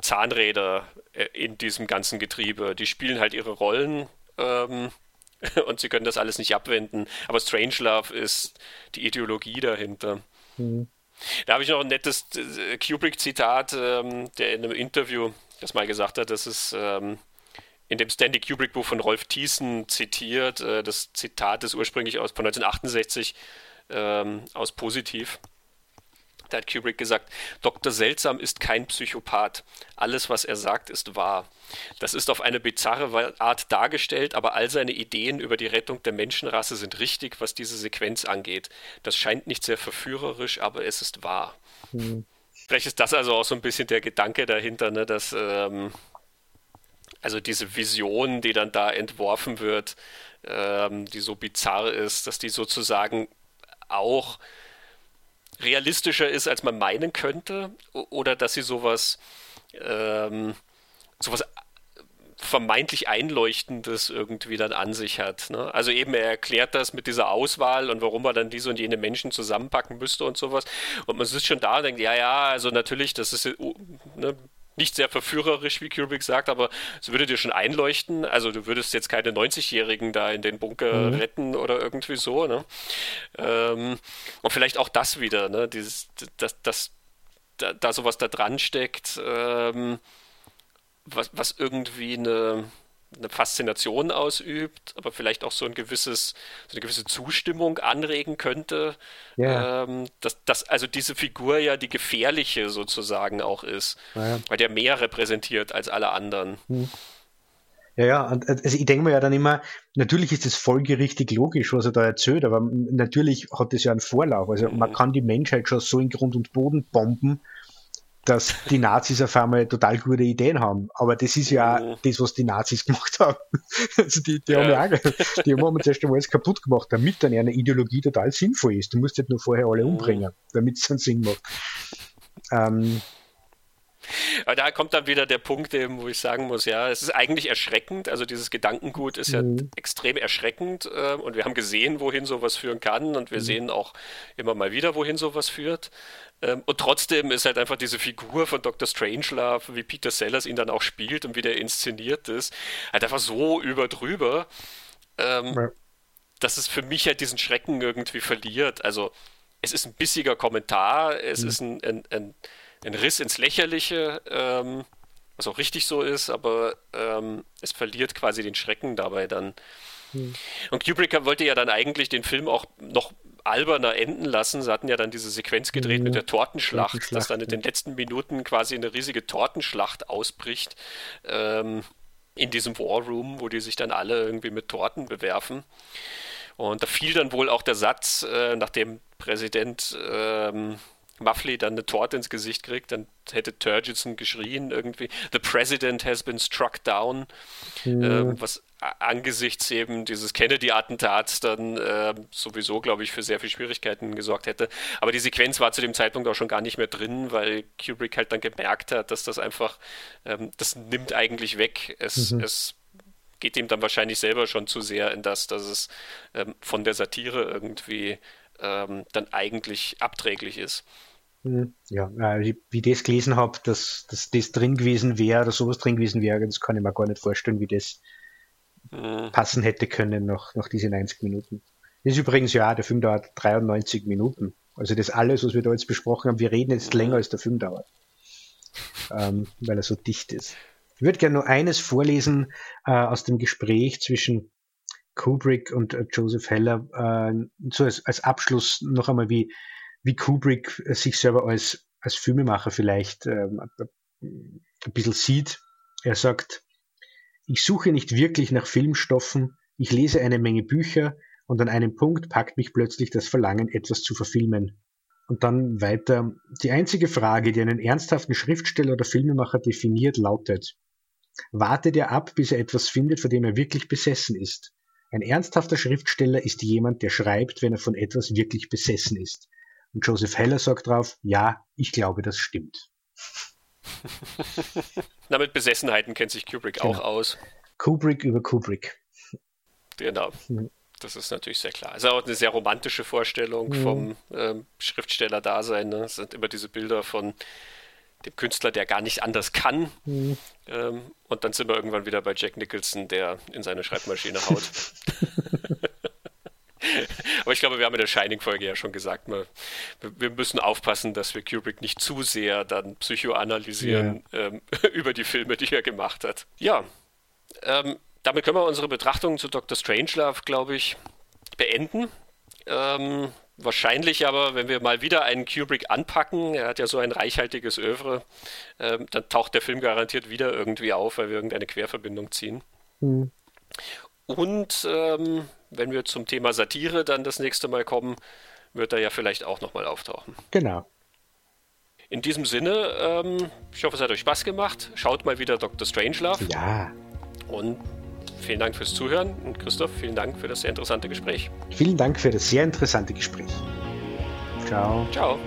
Zahnräder äh, in diesem ganzen Getriebe. Die spielen halt ihre Rollen ähm, *laughs* und sie können das alles nicht abwenden. Aber Strangelove ist die Ideologie dahinter. Mhm. Da habe ich noch ein nettes äh, Kubrick-Zitat, ähm, der in einem Interview das mal gesagt hat, dass es ähm, in dem Stanley Kubrick-Buch von Rolf Thiessen zitiert. Äh, das Zitat ist ursprünglich aus, von 1968 ähm, aus Positiv. Da hat Kubrick gesagt, Dr. Seltsam ist kein Psychopath. Alles, was er sagt, ist wahr. Das ist auf eine bizarre Art dargestellt, aber all seine Ideen über die Rettung der Menschenrasse sind richtig, was diese Sequenz angeht. Das scheint nicht sehr verführerisch, aber es ist wahr. Mhm. Vielleicht ist das also auch so ein bisschen der Gedanke dahinter, ne, dass ähm, also diese Vision, die dann da entworfen wird, ähm, die so bizarr ist, dass die sozusagen auch realistischer ist, als man meinen könnte, oder dass sie sowas, ähm, sowas vermeintlich Einleuchtendes irgendwie dann an sich hat. Ne? Also eben, er erklärt das mit dieser Auswahl und warum er dann diese und jene Menschen zusammenpacken müsste und sowas. Und man sitzt schon da und denkt, ja, ja, also natürlich, das ist uh, ne, nicht sehr verführerisch, wie Kubrick sagt, aber es würde dir schon einleuchten. Also du würdest jetzt keine 90-Jährigen da in den Bunker mhm. retten oder irgendwie so. Ne? Ähm, und vielleicht auch das wieder, ne? Dieses, das, das, da, da sowas da dran steckt. Ähm, was, was irgendwie eine, eine Faszination ausübt, aber vielleicht auch so ein gewisses, so eine gewisse Zustimmung anregen könnte. Yeah. Ähm, dass, dass also diese Figur ja die gefährliche sozusagen auch ist, ja. weil der mehr repräsentiert als alle anderen. Hm. Ja, ja, also ich denke mir ja dann immer, natürlich ist es folgerichtig logisch, was er da erzählt, aber natürlich hat das ja einen Vorlauf. Also mhm. man kann die Menschheit schon so in Grund und Boden bomben, dass die Nazis auf einmal total gute Ideen haben. Aber das ist ja mhm. das, was die Nazis *laughs* gemacht haben. Also die, die ja. haben ja auch, die haben zuerst einmal alles kaputt gemacht, damit dann eine Ideologie total sinnvoll ist. Du musst halt nur vorher alle mhm. umbringen, damit es dann Sinn macht. Ähm, aber da kommt dann wieder der Punkt, wo ich sagen muss, ja, es ist eigentlich erschreckend. Also dieses Gedankengut ist ja mhm. extrem erschreckend äh, und wir haben gesehen, wohin sowas führen kann und wir mhm. sehen auch immer mal wieder, wohin sowas führt. Ähm, und trotzdem ist halt einfach diese Figur von Dr. Strangelove, wie Peter Sellers ihn dann auch spielt und wie der inszeniert ist, halt einfach so überdrüber, ähm, ja. dass es für mich halt diesen Schrecken irgendwie verliert. Also es ist ein bissiger Kommentar, es mhm. ist ein, ein, ein, ein, Riss ins Lächerliche, ähm, was auch richtig so ist, aber ähm, es verliert quasi den Schrecken dabei dann. Mhm. Und Kubrick wollte ja dann eigentlich den Film auch noch alberner enden lassen. Sie hatten ja dann diese Sequenz gedreht mhm. mit der Tortenschlacht, Tortenschlacht, dass dann in den letzten Minuten quasi eine riesige Tortenschlacht ausbricht. Ähm, in diesem War Room, wo die sich dann alle irgendwie mit Torten bewerfen. Und da fiel dann wohl auch der Satz, äh, nachdem Präsident ähm, Muffley dann eine Torte ins Gesicht kriegt, dann hätte Turgidson geschrien irgendwie, The President has been struck down, mhm. ähm, was angesichts eben dieses Kennedy-Attentats dann äh, sowieso, glaube ich, für sehr viele Schwierigkeiten gesorgt hätte. Aber die Sequenz war zu dem Zeitpunkt auch schon gar nicht mehr drin, weil Kubrick halt dann gemerkt hat, dass das einfach, ähm, das nimmt eigentlich weg. Es, mhm. es geht ihm dann wahrscheinlich selber schon zu sehr in das, dass es ähm, von der Satire irgendwie ähm, dann eigentlich abträglich ist. Mhm. Ja, äh, wie ich das gelesen habe, dass, dass das drin gewesen wäre oder sowas drin gewesen wäre, das kann ich mir gar nicht vorstellen, wie das mhm. passen hätte können nach, nach diesen 90 Minuten. Das ist übrigens, ja, der Film dauert 93 Minuten. Also das alles, was wir da jetzt besprochen haben, wir reden jetzt länger, als der Film dauert. Ähm, weil er so dicht ist. Ich würde gerne nur eines vorlesen äh, aus dem Gespräch zwischen Kubrick und äh, Joseph Heller, äh, so als, als Abschluss noch einmal, wie, wie Kubrick sich selber als, als Filmemacher vielleicht ähm, ein bisschen sieht. Er sagt, ich suche nicht wirklich nach Filmstoffen, ich lese eine Menge Bücher und an einem Punkt packt mich plötzlich das Verlangen, etwas zu verfilmen. Und dann weiter. Die einzige Frage, die einen ernsthaften Schriftsteller oder Filmemacher definiert, lautet, wartet er ab, bis er etwas findet, vor dem er wirklich besessen ist. Ein ernsthafter Schriftsteller ist jemand, der schreibt, wenn er von etwas wirklich besessen ist. Und Joseph Heller sagt drauf, ja, ich glaube, das stimmt. *laughs* Na, mit Besessenheiten kennt sich Kubrick genau. auch aus. Kubrick über Kubrick. Genau. Mhm. Das ist natürlich sehr klar. Es ist auch eine sehr romantische Vorstellung mhm. vom ähm, Schriftsteller-Dasein. Ne? Es sind immer diese Bilder von dem Künstler, der gar nicht anders kann. Mhm. Ähm, und dann sind wir irgendwann wieder bei Jack Nicholson, der in seine Schreibmaschine haut. *laughs* Aber ich glaube, wir haben in der Shining-Folge ja schon gesagt, wir, wir, müssen aufpassen, dass wir Kubrick nicht zu sehr dann psychoanalysieren ja. ähm, *laughs* über die Filme, die er gemacht hat. Ja, ähm, damit können wir unsere Betrachtungen zu Dr. Strangelove, glaube ich, beenden. Ähm, wahrscheinlich aber, wenn wir mal wieder einen Kubrick anpacken, er hat ja so ein reichhaltiges Övre, ähm, dann taucht der Film garantiert wieder irgendwie auf, weil wir irgendeine Querverbindung ziehen. Mhm. Und ähm, wenn wir zum Thema Satire dann das nächste Mal kommen, wird er ja vielleicht auch nochmal auftauchen. Genau. In diesem Sinne, ähm, ich hoffe, es hat euch Spaß gemacht. Schaut mal wieder Dr. Strangelove. Ja. Und vielen Dank fürs Zuhören. Und Christoph, vielen Dank für das sehr interessante Gespräch. Vielen Dank für das sehr interessante Gespräch. Ciao. Ciao.